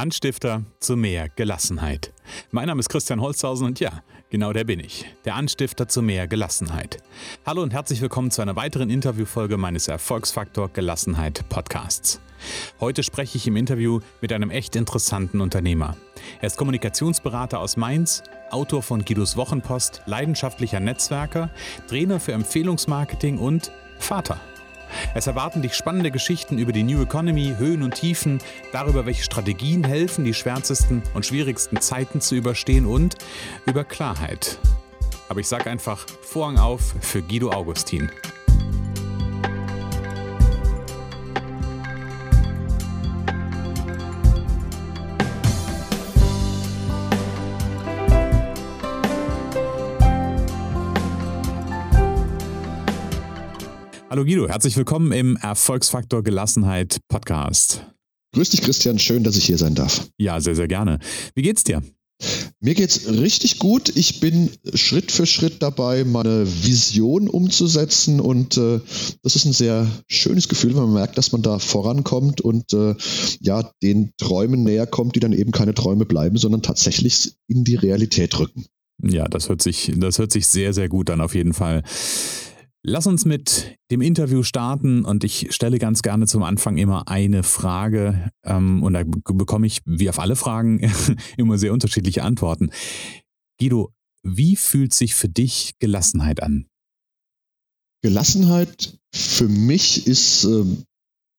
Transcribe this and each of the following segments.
Anstifter zu mehr Gelassenheit. Mein Name ist Christian Holzhausen und ja, genau der bin ich, der Anstifter zu mehr Gelassenheit. Hallo und herzlich willkommen zu einer weiteren Interviewfolge meines Erfolgsfaktor Gelassenheit Podcasts. Heute spreche ich im Interview mit einem echt interessanten Unternehmer. Er ist Kommunikationsberater aus Mainz, Autor von Guidos Wochenpost, leidenschaftlicher Netzwerker, Trainer für Empfehlungsmarketing und Vater. Es erwarten dich spannende Geschichten über die New Economy, Höhen und Tiefen, darüber, welche Strategien helfen, die schwärzesten und schwierigsten Zeiten zu überstehen und über Klarheit. Aber ich sage einfach Vorhang auf für Guido Augustin. Hallo Guido, herzlich willkommen im Erfolgsfaktor Gelassenheit Podcast. Grüß dich, Christian. Schön, dass ich hier sein darf. Ja, sehr, sehr gerne. Wie geht's dir? Mir geht's richtig gut. Ich bin Schritt für Schritt dabei, meine Vision umzusetzen und äh, das ist ein sehr schönes Gefühl, wenn man merkt, dass man da vorankommt und äh, ja den Träumen näher kommt, die dann eben keine Träume bleiben, sondern tatsächlich in die Realität rücken. Ja, das hört sich, das hört sich sehr, sehr gut an auf jeden Fall. Lass uns mit dem Interview starten und ich stelle ganz gerne zum Anfang immer eine Frage ähm, und da bekomme ich, wie auf alle Fragen, immer sehr unterschiedliche Antworten. Guido, wie fühlt sich für dich Gelassenheit an? Gelassenheit für mich ist äh,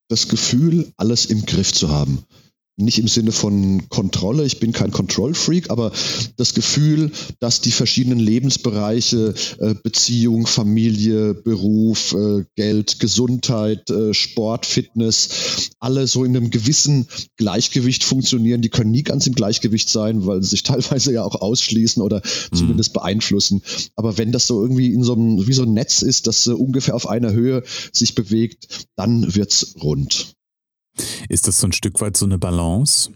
das Gefühl, alles im Griff zu haben nicht im Sinne von Kontrolle, ich bin kein Control-Freak, aber das Gefühl, dass die verschiedenen Lebensbereiche, äh, Beziehung, Familie, Beruf, äh, Geld, Gesundheit, äh, Sport, Fitness, alle so in einem gewissen Gleichgewicht funktionieren. Die können nie ganz im Gleichgewicht sein, weil sie sich teilweise ja auch ausschließen oder mhm. zumindest beeinflussen. Aber wenn das so irgendwie in so einem, wie so ein Netz ist, das ungefähr auf einer Höhe sich bewegt, dann wird's rund. Ist das so ein Stück weit so eine Balance?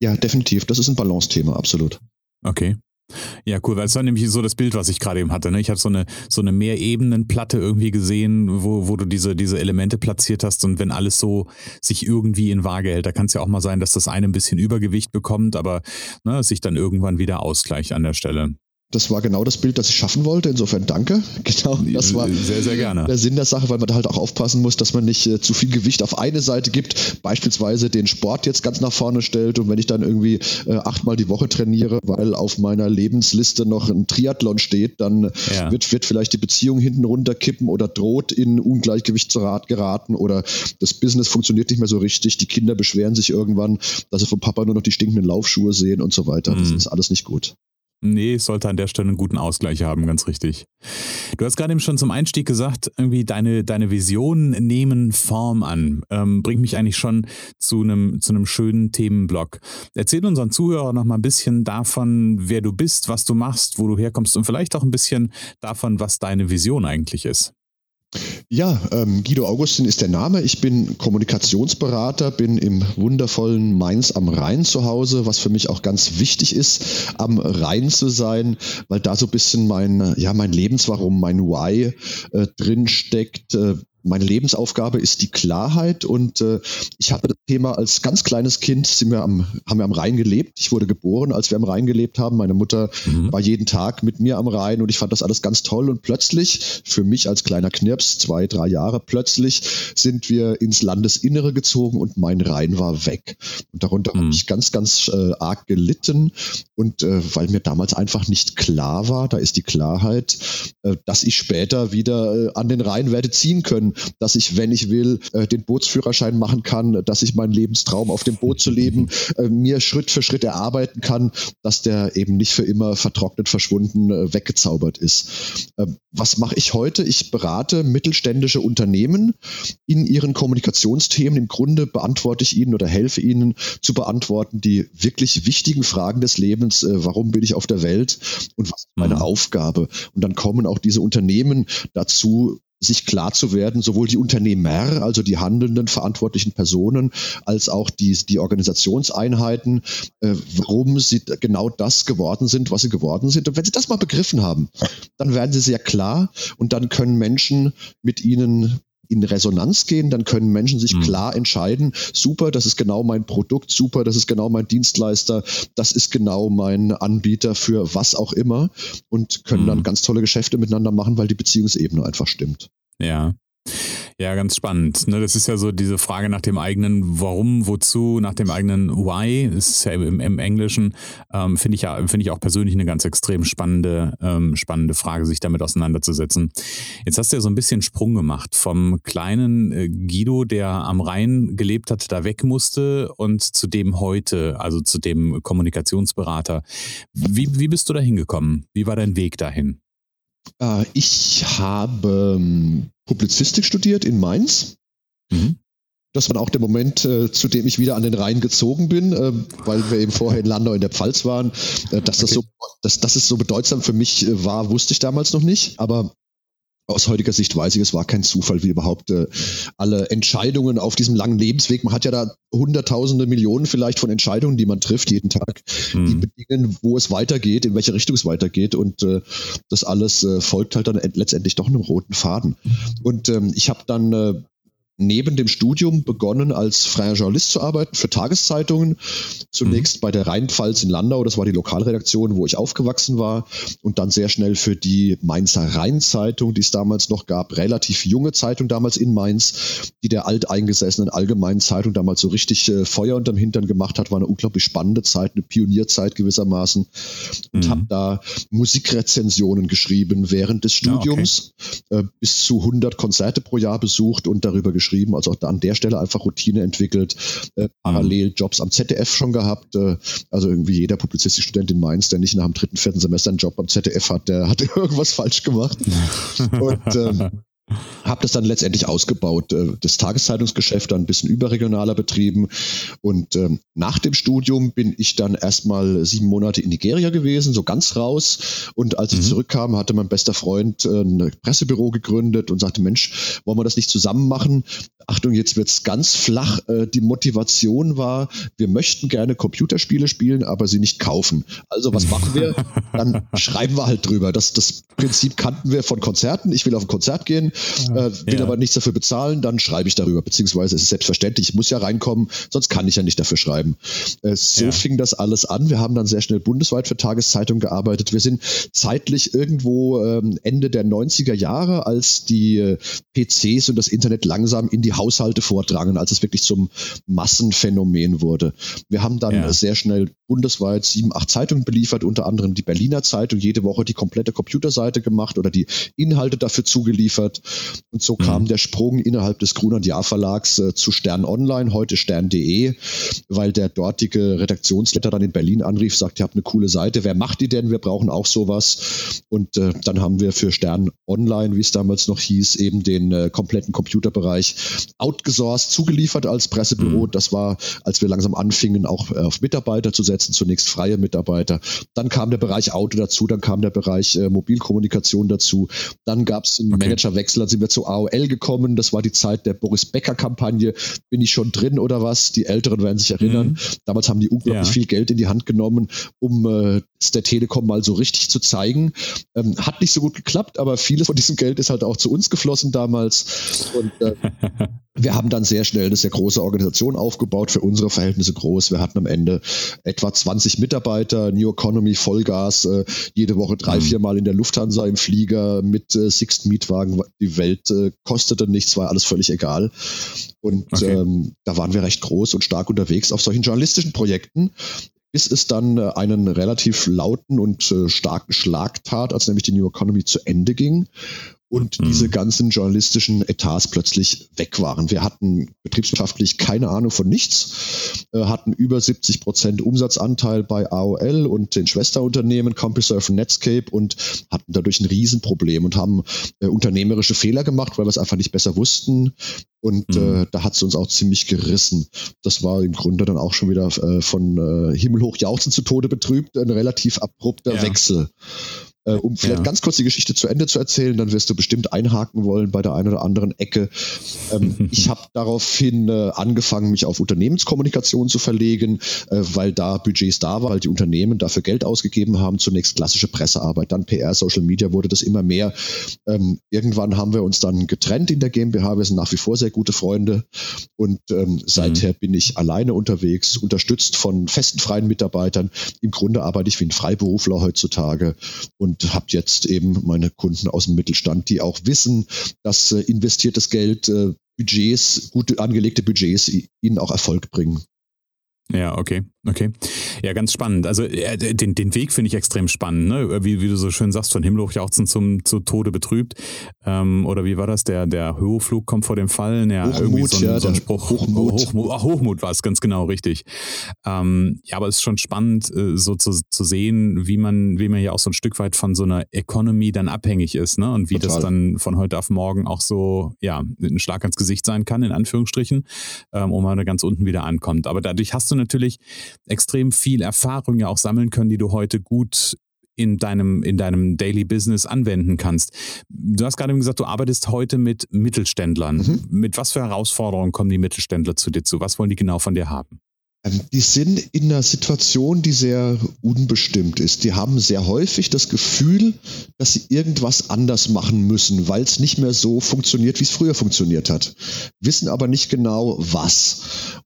Ja, definitiv. Das ist ein Balance-Thema, absolut. Okay. Ja, cool, weil es war nämlich so das Bild, was ich gerade eben hatte. Ne? Ich habe so eine, so eine Mehrebenenplatte irgendwie gesehen, wo, wo du diese, diese Elemente platziert hast und wenn alles so sich irgendwie in Waage hält, da kann es ja auch mal sein, dass das eine ein bisschen Übergewicht bekommt, aber ne, sich dann irgendwann wieder ausgleicht an der Stelle das war genau das Bild, das ich schaffen wollte. Insofern danke. Genau, das war sehr, sehr gerne. der Sinn der Sache, weil man da halt auch aufpassen muss, dass man nicht äh, zu viel Gewicht auf eine Seite gibt, beispielsweise den Sport jetzt ganz nach vorne stellt und wenn ich dann irgendwie äh, achtmal die Woche trainiere, weil auf meiner Lebensliste noch ein Triathlon steht, dann ja. wird, wird vielleicht die Beziehung hinten runterkippen oder droht in Ungleichgewicht zu Rat geraten oder das Business funktioniert nicht mehr so richtig, die Kinder beschweren sich irgendwann, dass sie vom Papa nur noch die stinkenden Laufschuhe sehen und so weiter. Das mhm. ist alles nicht gut. Nee, sollte an der Stelle einen guten Ausgleich haben, ganz richtig. Du hast gerade eben schon zum Einstieg gesagt, irgendwie deine, deine Visionen nehmen Form an. Ähm, bringt mich eigentlich schon zu einem, zu einem schönen Themenblock. Erzähl unseren Zuhörern noch mal ein bisschen davon, wer du bist, was du machst, wo du herkommst und vielleicht auch ein bisschen davon, was deine Vision eigentlich ist. Ja, ähm, Guido Augustin ist der Name. Ich bin Kommunikationsberater, bin im wundervollen Mainz am Rhein zu Hause, was für mich auch ganz wichtig ist, am Rhein zu sein, weil da so ein bisschen mein, ja, mein Lebenswarum, mein Why äh, drin steckt. Äh, meine Lebensaufgabe ist die Klarheit und äh, ich hatte das Thema als ganz kleines Kind, sind wir am, haben wir am Rhein gelebt. Ich wurde geboren, als wir am Rhein gelebt haben. Meine Mutter mhm. war jeden Tag mit mir am Rhein und ich fand das alles ganz toll. Und plötzlich, für mich als kleiner Knirps, zwei, drei Jahre, plötzlich sind wir ins Landesinnere gezogen und mein Rhein war weg. Und darunter mhm. habe ich ganz, ganz äh, arg gelitten. Und äh, weil mir damals einfach nicht klar war, da ist die Klarheit, äh, dass ich später wieder äh, an den Rhein werde ziehen können dass ich, wenn ich will, äh, den Bootsführerschein machen kann, dass ich meinen Lebenstraum auf dem Boot zu leben, äh, mir Schritt für Schritt erarbeiten kann, dass der eben nicht für immer vertrocknet, verschwunden, äh, weggezaubert ist. Ähm, was mache ich heute? Ich berate mittelständische Unternehmen in ihren Kommunikationsthemen. Im Grunde beantworte ich ihnen oder helfe ihnen zu beantworten die wirklich wichtigen Fragen des Lebens. Warum bin ich auf der Welt und was ist meine mhm. Aufgabe? Und dann kommen auch diese Unternehmen dazu, sich klar zu werden, sowohl die Unternehmer, also die handelnden verantwortlichen Personen, als auch die, die Organisationseinheiten, äh, warum sie genau das geworden sind, was sie geworden sind. Und wenn sie das mal begriffen haben, dann werden sie sehr klar und dann können Menschen mit ihnen in Resonanz gehen, dann können Menschen sich mhm. klar entscheiden, super, das ist genau mein Produkt, super, das ist genau mein Dienstleister, das ist genau mein Anbieter für was auch immer und können mhm. dann ganz tolle Geschäfte miteinander machen, weil die Beziehungsebene einfach stimmt. Ja. Ja, ganz spannend. Ne? Das ist ja so diese Frage nach dem eigenen Warum, wozu, nach dem eigenen Why. Das ist ja im, Englischen, ähm, finde ich ja, finde ich auch persönlich eine ganz extrem spannende, ähm, spannende Frage, sich damit auseinanderzusetzen. Jetzt hast du ja so ein bisschen Sprung gemacht vom kleinen äh, Guido, der am Rhein gelebt hat, da weg musste und zu dem heute, also zu dem Kommunikationsberater. Wie, wie bist du da hingekommen? Wie war dein Weg dahin? Äh, ich habe ähm, Publizistik studiert in Mainz. Mhm. Das war auch der Moment, äh, zu dem ich wieder an den Rhein gezogen bin, äh, weil wir eben vorher in Landau in der Pfalz waren. Äh, dass, okay. das so, dass, dass es so bedeutsam für mich äh, war, wusste ich damals noch nicht. Aber aus heutiger Sicht weiß ich, es war kein Zufall, wie überhaupt äh, alle Entscheidungen auf diesem langen Lebensweg. Man hat ja da hunderttausende Millionen vielleicht von Entscheidungen, die man trifft jeden Tag, mhm. die bedingen, wo es weitergeht, in welche Richtung es weitergeht. Und äh, das alles äh, folgt halt dann letztendlich doch einem roten Faden. Und ähm, ich habe dann äh, neben dem Studium begonnen, als freier Journalist zu arbeiten für Tageszeitungen. Zunächst mhm. bei der Rheinpfalz in Landau, das war die Lokalredaktion, wo ich aufgewachsen war. Und dann sehr schnell für die Mainzer Rheinzeitung, die es damals noch gab, relativ junge Zeitung damals in Mainz, die der alteingesessenen Allgemeinen Zeitung damals so richtig äh, Feuer unterm Hintern gemacht hat. War eine unglaublich spannende Zeit, eine Pionierzeit gewissermaßen. Und mhm. habe da Musikrezensionen geschrieben während des Studiums, ja, okay. äh, bis zu 100 Konzerte pro Jahr besucht und darüber geschrieben geschrieben, also auch an der Stelle einfach Routine entwickelt, äh, parallel Jobs am ZDF schon gehabt. Äh, also irgendwie jeder Publizistikstudent in Mainz, der nicht nach dem dritten, vierten Semester einen Job am ZDF hat, der hat irgendwas falsch gemacht. Und ähm, habe das dann letztendlich ausgebaut, äh, das Tageszeitungsgeschäft dann ein bisschen überregionaler betrieben. Und ähm, nach dem Studium bin ich dann erstmal sieben Monate in Nigeria gewesen, so ganz raus. Und als mhm. ich zurückkam, hatte mein bester Freund äh, ein Pressebüro gegründet und sagte, Mensch, wollen wir das nicht zusammen machen? Achtung, jetzt wird's ganz flach. Äh, die Motivation war, wir möchten gerne Computerspiele spielen, aber sie nicht kaufen. Also was machen wir? Dann schreiben wir halt drüber. Das, das Prinzip kannten wir von Konzerten. Ich will auf ein Konzert gehen, äh, will ja. aber nichts dafür bezahlen, dann schreibe ich darüber. Beziehungsweise es ist selbstverständlich, ich muss ja reinkommen, sonst kann ich ja nicht dafür schreiben. Äh, so ja. fing das alles an. Wir haben dann sehr schnell bundesweit für Tageszeitungen gearbeitet. Wir sind zeitlich irgendwo ähm, Ende der 90er Jahre, als die äh, PCs und das Internet langsam in die Haushalte vordrangen, als es wirklich zum Massenphänomen wurde. Wir haben dann ja. sehr schnell bundesweit sieben, acht Zeitungen beliefert, unter anderem die Berliner Zeitung, jede Woche die komplette Computerseite gemacht oder die Inhalte dafür zugeliefert. Und so mhm. kam der Sprung innerhalb des Grunert Jahr Verlags äh, zu Stern Online, heute stern.de, weil der dortige Redaktionsleiter dann in Berlin anrief, sagt, ihr habt eine coole Seite, wer macht die denn? Wir brauchen auch sowas. Und äh, dann haben wir für Stern Online, wie es damals noch hieß, eben den äh, kompletten Computerbereich outgesourced, zugeliefert als Pressebüro. Mhm. Das war, als wir langsam anfingen, auch äh, auf Mitarbeiter zu setzen, zunächst freie Mitarbeiter. Dann kam der Bereich Auto dazu, dann kam der Bereich äh, Mobilkommunikation dazu. Dann gab es einen okay. Managerwechsel, dann sind wir zu AOL gekommen. Das war die Zeit der Boris Becker-Kampagne. Bin ich schon drin oder was? Die Älteren werden sich erinnern. Mhm. Damals haben die unglaublich ja. viel Geld in die Hand genommen, um äh, der Telekom mal so richtig zu zeigen. Ähm, hat nicht so gut geklappt, aber vieles von diesem Geld ist halt auch zu uns geflossen damals. Und äh, wir haben dann sehr schnell eine sehr große Organisation aufgebaut, für unsere Verhältnisse groß. Wir hatten am Ende etwa 20 Mitarbeiter, New Economy, Vollgas, äh, jede Woche drei, mhm. vier Mal in der Lufthansa im Flieger mit äh, Sixt Mietwagen. Die Welt äh, kostete nichts, war alles völlig egal. Und okay. ähm, da waren wir recht groß und stark unterwegs auf solchen journalistischen Projekten bis es dann äh, einen relativ lauten und äh, starken Schlag tat, als nämlich die New Economy zu Ende ging und mhm. diese ganzen journalistischen Etats plötzlich weg waren. Wir hatten betriebswirtschaftlich keine Ahnung von nichts, äh, hatten über 70 Prozent Umsatzanteil bei AOL und den Schwesterunternehmen CompuServe und Netscape und hatten dadurch ein Riesenproblem und haben äh, unternehmerische Fehler gemacht, weil wir es einfach nicht besser wussten. Und mhm. äh, da hat es uns auch ziemlich gerissen. Das war im Grunde dann auch schon wieder äh, von äh, himmelhoch jauchzen zu Tode betrübt, ein relativ abrupter ja. Wechsel. Äh, um vielleicht ja. ganz kurz die Geschichte zu Ende zu erzählen, dann wirst du bestimmt einhaken wollen bei der einen oder anderen Ecke. Ähm, ich habe daraufhin äh, angefangen, mich auf Unternehmenskommunikation zu verlegen, äh, weil da Budgets da waren, weil die Unternehmen dafür Geld ausgegeben haben. Zunächst klassische Pressearbeit, dann PR, Social Media wurde das immer mehr. Ähm, irgendwann haben wir uns dann getrennt in der GmbH. Wir sind nach wie vor sehr gute Freunde und ähm, seither mhm. bin ich alleine unterwegs, unterstützt von festen freien Mitarbeitern. Im Grunde arbeite ich wie ein Freiberufler heutzutage und habe jetzt eben meine Kunden aus dem Mittelstand, die auch wissen, dass äh, investiertes Geld, äh, Budgets, gut angelegte Budgets ihnen auch Erfolg bringen. Ja, okay, okay. Ja, ganz spannend. Also äh, den, den Weg finde ich extrem spannend, ne? Wie, wie du so schön sagst, von Himmelhoch jauchzen zum zu Tode betrübt. Ähm, oder wie war das? Der, der Höheflug kommt vor dem Fallen. Ja, Hochmut, irgendwie so ein, ja, so ein Spruch. Hochmut. Hochmut, ach, Hochmut war es, ganz genau, richtig. Ähm, ja, aber es ist schon spannend, äh, so zu, zu sehen, wie man, wie man ja auch so ein Stück weit von so einer Economy dann abhängig ist, ne? Und wie Total. das dann von heute auf morgen auch so, ja, ein Schlag ans Gesicht sein kann, in Anführungsstrichen, ähm, und man da ganz unten wieder ankommt. Aber dadurch hast du natürlich extrem viel Erfahrung ja auch sammeln können, die du heute gut in deinem, in deinem Daily Business anwenden kannst. Du hast gerade gesagt, du arbeitest heute mit Mittelständlern. Mhm. Mit was für Herausforderungen kommen die Mittelständler zu dir zu? Was wollen die genau von dir haben? Ähm, die sind in einer Situation, die sehr unbestimmt ist. Die haben sehr häufig das Gefühl, dass sie irgendwas anders machen müssen, weil es nicht mehr so funktioniert, wie es früher funktioniert hat. Wissen aber nicht genau was.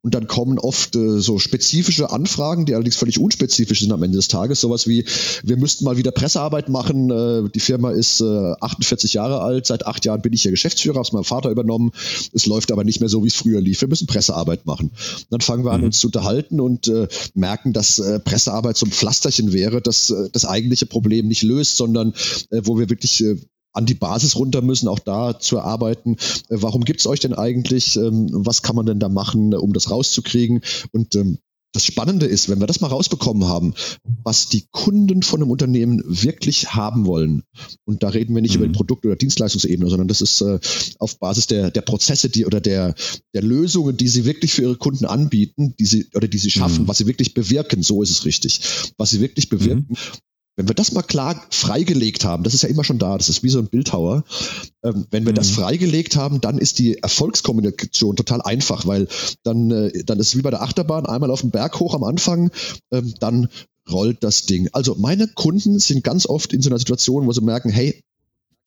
Und dann kommen oft äh, so spezifische Anfragen, die allerdings völlig unspezifisch sind am Ende des Tages. Sowas wie, wir müssten mal wieder Pressearbeit machen. Äh, die Firma ist äh, 48 Jahre alt. Seit acht Jahren bin ich hier Geschäftsführer, habe es meinem Vater übernommen. Es läuft aber nicht mehr so, wie es früher lief. Wir müssen Pressearbeit machen. dann fangen wir an, mhm. uns zu unterhalten unterhalten und äh, merken, dass äh, Pressearbeit so ein Pflasterchen wäre, das äh, das eigentliche Problem nicht löst, sondern äh, wo wir wirklich äh, an die Basis runter müssen, auch da zu erarbeiten. Äh, warum gibt es euch denn eigentlich? Ähm, was kann man denn da machen, um das rauszukriegen? Und ähm, das Spannende ist, wenn wir das mal rausbekommen haben, was die Kunden von einem Unternehmen wirklich haben wollen, und da reden wir nicht mhm. über die Produkt- oder Dienstleistungsebene, sondern das ist äh, auf Basis der, der Prozesse, die oder der, der Lösungen, die sie wirklich für ihre Kunden anbieten, die sie oder die sie schaffen, mhm. was sie wirklich bewirken, so ist es richtig, was sie wirklich bewirken, mhm. Wenn wir das mal klar freigelegt haben, das ist ja immer schon da, das ist wie so ein Bildhauer. Ähm, wenn wir mhm. das freigelegt haben, dann ist die Erfolgskommunikation total einfach, weil dann, äh, dann ist es wie bei der Achterbahn, einmal auf den Berg hoch am Anfang, ähm, dann rollt das Ding. Also meine Kunden sind ganz oft in so einer Situation, wo sie merken, hey,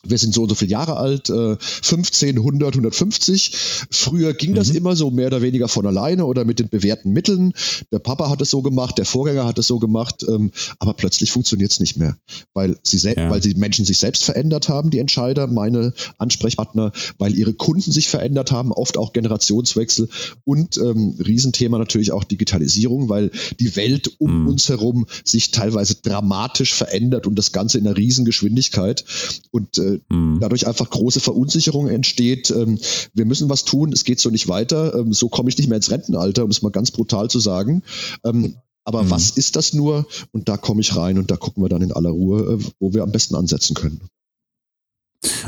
wir sind so und so viele Jahre alt, äh, 15, 100, 150. Früher ging mhm. das immer so mehr oder weniger von alleine oder mit den bewährten Mitteln. Der Papa hat es so gemacht, der Vorgänger hat es so gemacht, ähm, aber plötzlich funktioniert es nicht mehr, weil sie, ja. weil die Menschen sich selbst verändert haben, die Entscheider, meine Ansprechpartner, weil ihre Kunden sich verändert haben, oft auch Generationswechsel und ähm, Riesenthema natürlich auch Digitalisierung, weil die Welt um mhm. uns herum sich teilweise dramatisch verändert und das Ganze in einer Riesengeschwindigkeit und äh, mhm. dadurch einfach große Verunsicherung entsteht. Ähm, wir müssen was tun, es geht so nicht weiter, ähm, so komme ich nicht mehr ins Rentenalter, um es mal ganz brutal zu sagen. Ähm, aber mhm. was ist das nur? Und da komme ich rein und da gucken wir dann in aller Ruhe, äh, wo wir am besten ansetzen können.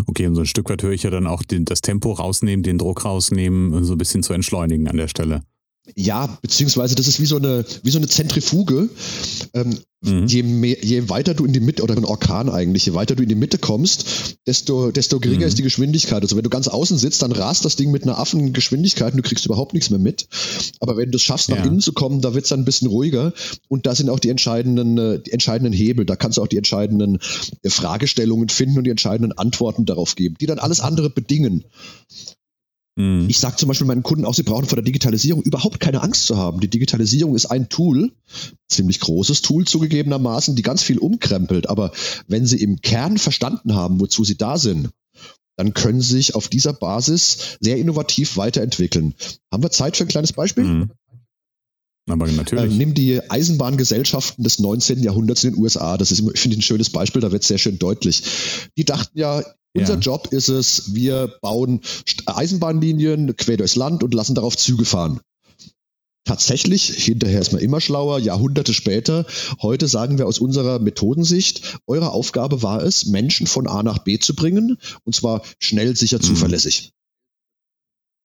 Okay, und so ein Stück weit höre ich ja dann auch den, das Tempo rausnehmen, den Druck rausnehmen so ein bisschen zu entschleunigen an der Stelle. Ja, beziehungsweise das ist wie so eine, wie so eine Zentrifuge. Ähm, mhm. je, mehr, je weiter du in die Mitte, oder ein Orkan eigentlich, je weiter du in die Mitte kommst, desto, desto geringer mhm. ist die Geschwindigkeit. Also wenn du ganz außen sitzt, dann rast das Ding mit einer Affengeschwindigkeit und du kriegst überhaupt nichts mehr mit. Aber wenn du es schaffst, nach ja. innen zu kommen, da wird es dann ein bisschen ruhiger. Und da sind auch die entscheidenden, äh, die entscheidenden Hebel. Da kannst du auch die entscheidenden äh, Fragestellungen finden und die entscheidenden Antworten darauf geben, die dann alles andere bedingen. Mhm. Ich sage zum Beispiel meinen Kunden auch, sie brauchen vor der Digitalisierung überhaupt keine Angst zu haben. Die Digitalisierung ist ein Tool, ziemlich großes Tool zugegebenermaßen, die ganz viel umkrempelt. Aber wenn sie im Kern verstanden haben, wozu sie da sind, dann können sie sich auf dieser Basis sehr innovativ weiterentwickeln. Haben wir Zeit für ein kleines Beispiel? Mhm. Aber natürlich. Äh, nimm die Eisenbahngesellschaften des 19. Jahrhunderts in den USA. Das ist, ich finde, ein schönes Beispiel, da wird es sehr schön deutlich. Die dachten ja, unser ja. Job ist es, wir bauen Eisenbahnlinien quer durchs Land und lassen darauf Züge fahren. Tatsächlich, hinterher ist man immer schlauer, Jahrhunderte später. Heute sagen wir aus unserer Methodensicht, eure Aufgabe war es, Menschen von A nach B zu bringen, und zwar schnell, sicher, mhm. zuverlässig.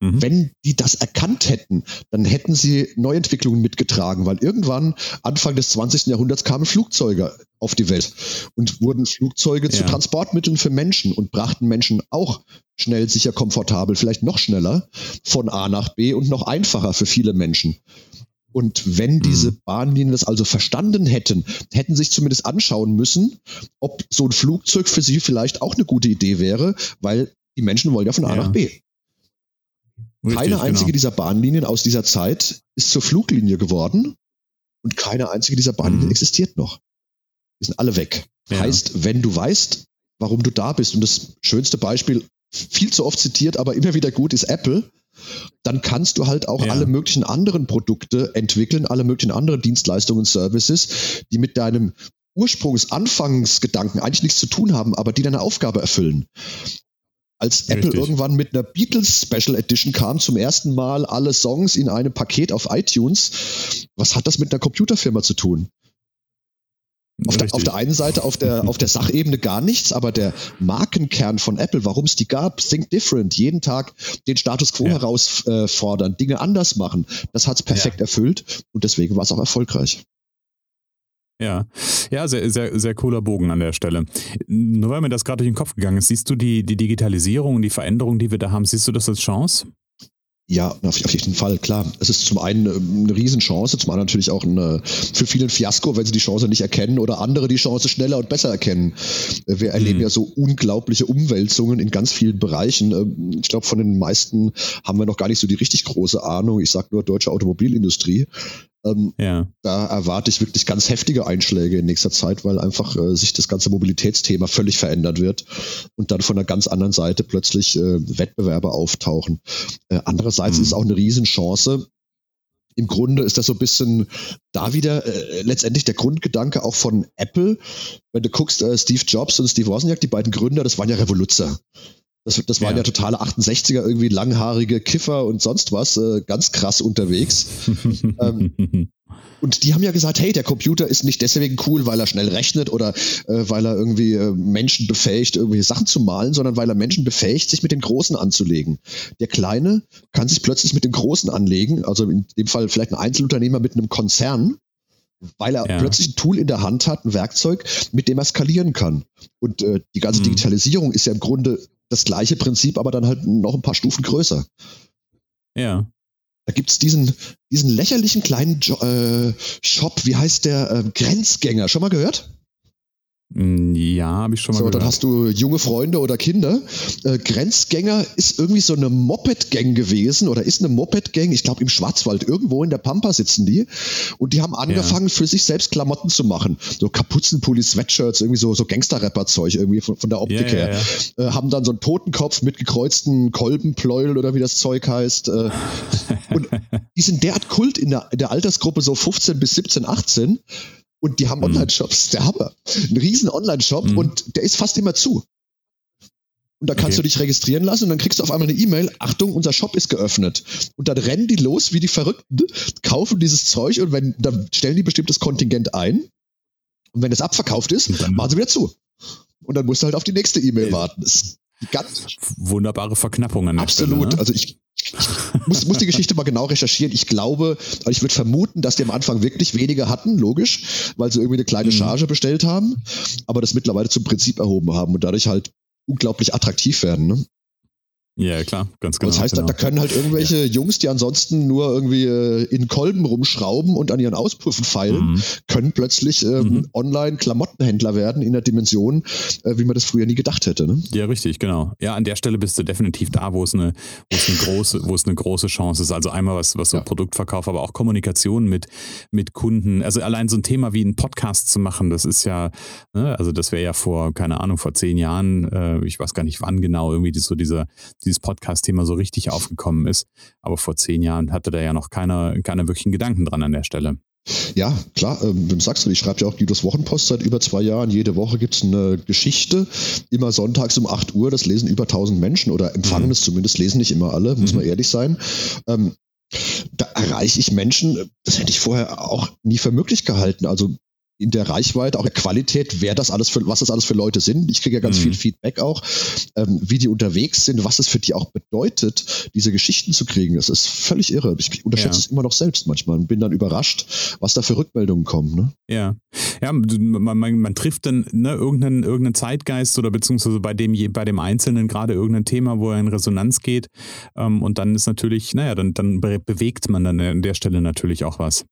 Mhm. Wenn die das erkannt hätten, dann hätten sie Neuentwicklungen mitgetragen, weil irgendwann, Anfang des 20. Jahrhunderts, kamen Flugzeuge auf die Welt und wurden Flugzeuge ja. zu Transportmitteln für Menschen und brachten Menschen auch schnell, sicher, komfortabel, vielleicht noch schneller von A nach B und noch einfacher für viele Menschen. Und wenn diese mhm. Bahnlinien das also verstanden hätten, hätten sich zumindest anschauen müssen, ob so ein Flugzeug für sie vielleicht auch eine gute Idee wäre, weil die Menschen wollen ja von A ja. nach B. Richtig, keine einzige genau. dieser Bahnlinien aus dieser Zeit ist zur Fluglinie geworden und keine einzige dieser Bahnlinien mhm. existiert noch. Die sind alle weg. Ja. Heißt, wenn du weißt, warum du da bist, und das schönste Beispiel, viel zu oft zitiert, aber immer wieder gut, ist Apple, dann kannst du halt auch ja. alle möglichen anderen Produkte entwickeln, alle möglichen anderen Dienstleistungen und Services, die mit deinem Ursprungsanfangsgedanken eigentlich nichts zu tun haben, aber die deine Aufgabe erfüllen. Als Richtig. Apple irgendwann mit einer Beatles Special Edition kam, zum ersten Mal alle Songs in einem Paket auf iTunes, was hat das mit einer Computerfirma zu tun? Auf der, auf der, einen Seite auf der, auf der Sachebene gar nichts, aber der Markenkern von Apple, warum es die gab, Think Different, jeden Tag den Status quo ja. herausfordern, Dinge anders machen, das hat es perfekt ja. erfüllt und deswegen war es auch erfolgreich. Ja, ja, sehr, sehr, sehr cooler Bogen an der Stelle. Nur weil mir das gerade durch den Kopf gegangen ist, siehst du die, die Digitalisierung und die Veränderung, die wir da haben, siehst du das als Chance? Ja, auf, jeden Fall, klar. Es ist zum einen ähm, eine Riesenchance, zum anderen natürlich auch eine, für viele ein Fiasko, wenn sie die Chance nicht erkennen oder andere die Chance schneller und besser erkennen. Äh, wir erleben mhm. ja so unglaubliche Umwälzungen in ganz vielen Bereichen. Ähm, ich glaube, von den meisten haben wir noch gar nicht so die richtig große Ahnung. Ich sage nur deutsche Automobilindustrie. Ähm, ja. Da erwarte ich wirklich ganz heftige Einschläge in nächster Zeit, weil einfach äh, sich das ganze Mobilitätsthema völlig verändert wird und dann von einer ganz anderen Seite plötzlich äh, Wettbewerber auftauchen. Äh, andererseits mhm. ist es auch eine Riesenchance, im Grunde ist das so ein bisschen da wieder äh, letztendlich der Grundgedanke auch von Apple. Wenn du guckst, äh, Steve Jobs und Steve Wozniak, die beiden Gründer, das waren ja Revoluzzer. Das, das waren ja. ja totale 68er, irgendwie langhaarige Kiffer und sonst was, äh, ganz krass unterwegs. ähm, und die haben ja gesagt, hey, der Computer ist nicht deswegen cool, weil er schnell rechnet oder äh, weil er irgendwie äh, Menschen befähigt, irgendwelche Sachen zu malen, sondern weil er Menschen befähigt, sich mit den Großen anzulegen. Der Kleine kann sich plötzlich mit dem Großen anlegen, also in dem Fall vielleicht ein Einzelunternehmer mit einem Konzern, weil er ja. plötzlich ein Tool in der Hand hat, ein Werkzeug, mit dem er skalieren kann. Und äh, die ganze mhm. Digitalisierung ist ja im Grunde das gleiche Prinzip, aber dann halt noch ein paar Stufen größer. Ja. Da gibt es diesen, diesen lächerlichen kleinen jo äh, Shop, wie heißt der? Äh, Grenzgänger. Schon mal gehört? Mm, ja, habe ich schon mal so, gehört. Dann hast du junge Freunde oder Kinder. Äh, Grenzgänger ist irgendwie so eine Moped-Gang gewesen oder ist eine Moped-Gang. Ich glaube im Schwarzwald, irgendwo in der Pampa sitzen die. Und die haben angefangen, ja. für sich selbst Klamotten zu machen. So Kapuzenpullis, Sweatshirts, irgendwie so, so Gangster-Rapper-Zeug irgendwie von, von der Optik ja, her. Ja, äh, haben dann so einen Totenkopf mit gekreuzten Kolbenpleuel oder wie das Zeug heißt. Äh, und die sind derart Kult in der, in der Altersgruppe so 15 bis 17, 18 und die haben mhm. Online-Shops, der Hammer. Ein riesen Online-Shop mhm. und der ist fast immer zu. Und da kannst okay. du dich registrieren lassen und dann kriegst du auf einmal eine E-Mail, Achtung, unser Shop ist geöffnet. Und dann rennen die los wie die Verrückten, kaufen dieses Zeug und wenn, dann stellen die bestimmtes Kontingent ein. Und wenn es abverkauft ist, machen sie wieder zu. Und dann musst du halt auf die nächste E-Mail warten. Das ist ganz wunderbare Verknappung an der Absolut. Stelle, ne? Also ich, ich muss, muss die Geschichte mal genau recherchieren. Ich glaube, also ich würde vermuten, dass die am Anfang wirklich weniger hatten, logisch, weil sie irgendwie eine kleine mhm. Charge bestellt haben, aber das mittlerweile zum Prinzip erhoben haben und dadurch halt unglaublich attraktiv werden. Ne? Ja, klar, ganz genau. Das heißt, genau. da können halt irgendwelche ja. Jungs, die ansonsten nur irgendwie äh, in Kolben rumschrauben und an ihren Auspuffen feilen, mhm. können plötzlich ähm, mhm. online Klamottenhändler werden in der Dimension, äh, wie man das früher nie gedacht hätte. Ne? Ja, richtig, genau. Ja, an der Stelle bist du definitiv da, wo es eine, wo es eine große, wo es eine große Chance ist. Also einmal was, was so ja. Produktverkauf, aber auch Kommunikation mit, mit Kunden. Also allein so ein Thema wie einen Podcast zu machen, das ist ja, ne, also das wäre ja vor, keine Ahnung, vor zehn Jahren, äh, ich weiß gar nicht wann genau, irgendwie so dieser dieses Podcast-Thema so richtig aufgekommen ist. Aber vor zehn Jahren hatte da ja noch keiner, keiner wirklichen Gedanken dran an der Stelle. Ja, klar, ähm, sagst du, ich schreibe ja auch Guidos Wochenpost seit über zwei Jahren. Jede Woche gibt es eine Geschichte, immer sonntags um 8 Uhr, das lesen über 1000 Menschen oder empfangen mhm. es zumindest, lesen nicht immer alle, muss mhm. man ehrlich sein. Ähm, da erreiche ich Menschen, das hätte ich vorher auch nie für möglich gehalten. Also in der Reichweite, auch der Qualität, wer das alles für, was das alles für Leute sind. Ich kriege ja ganz mhm. viel Feedback auch, ähm, wie die unterwegs sind, was es für die auch bedeutet, diese Geschichten zu kriegen. Das ist völlig irre. Ich unterschätze ja. es immer noch selbst manchmal und bin dann überrascht, was da für Rückmeldungen kommen. Ne? Ja. Ja, man, man, man trifft dann ne, irgendeinen, irgendeinen Zeitgeist oder beziehungsweise bei dem, bei dem Einzelnen gerade irgendein Thema, wo er in Resonanz geht. Ähm, und dann ist natürlich, naja, dann, dann bewegt man dann an der Stelle natürlich auch was.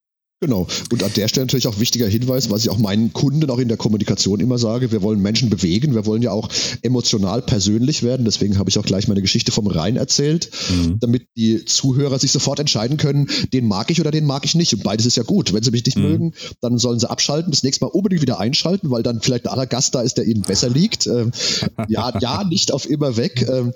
Genau. Und an der Stelle natürlich auch wichtiger Hinweis, was ich auch meinen Kunden auch in der Kommunikation immer sage. Wir wollen Menschen bewegen. Wir wollen ja auch emotional persönlich werden. Deswegen habe ich auch gleich meine Geschichte vom Rhein erzählt, mhm. damit die Zuhörer sich sofort entscheiden können, den mag ich oder den mag ich nicht. Und beides ist ja gut. Wenn sie mich nicht mhm. mögen, dann sollen sie abschalten, das nächste Mal unbedingt wieder einschalten, weil dann vielleicht ein anderer Gast da ist, der ihnen besser liegt. Ähm, ja, ja, nicht auf immer weg. Ähm,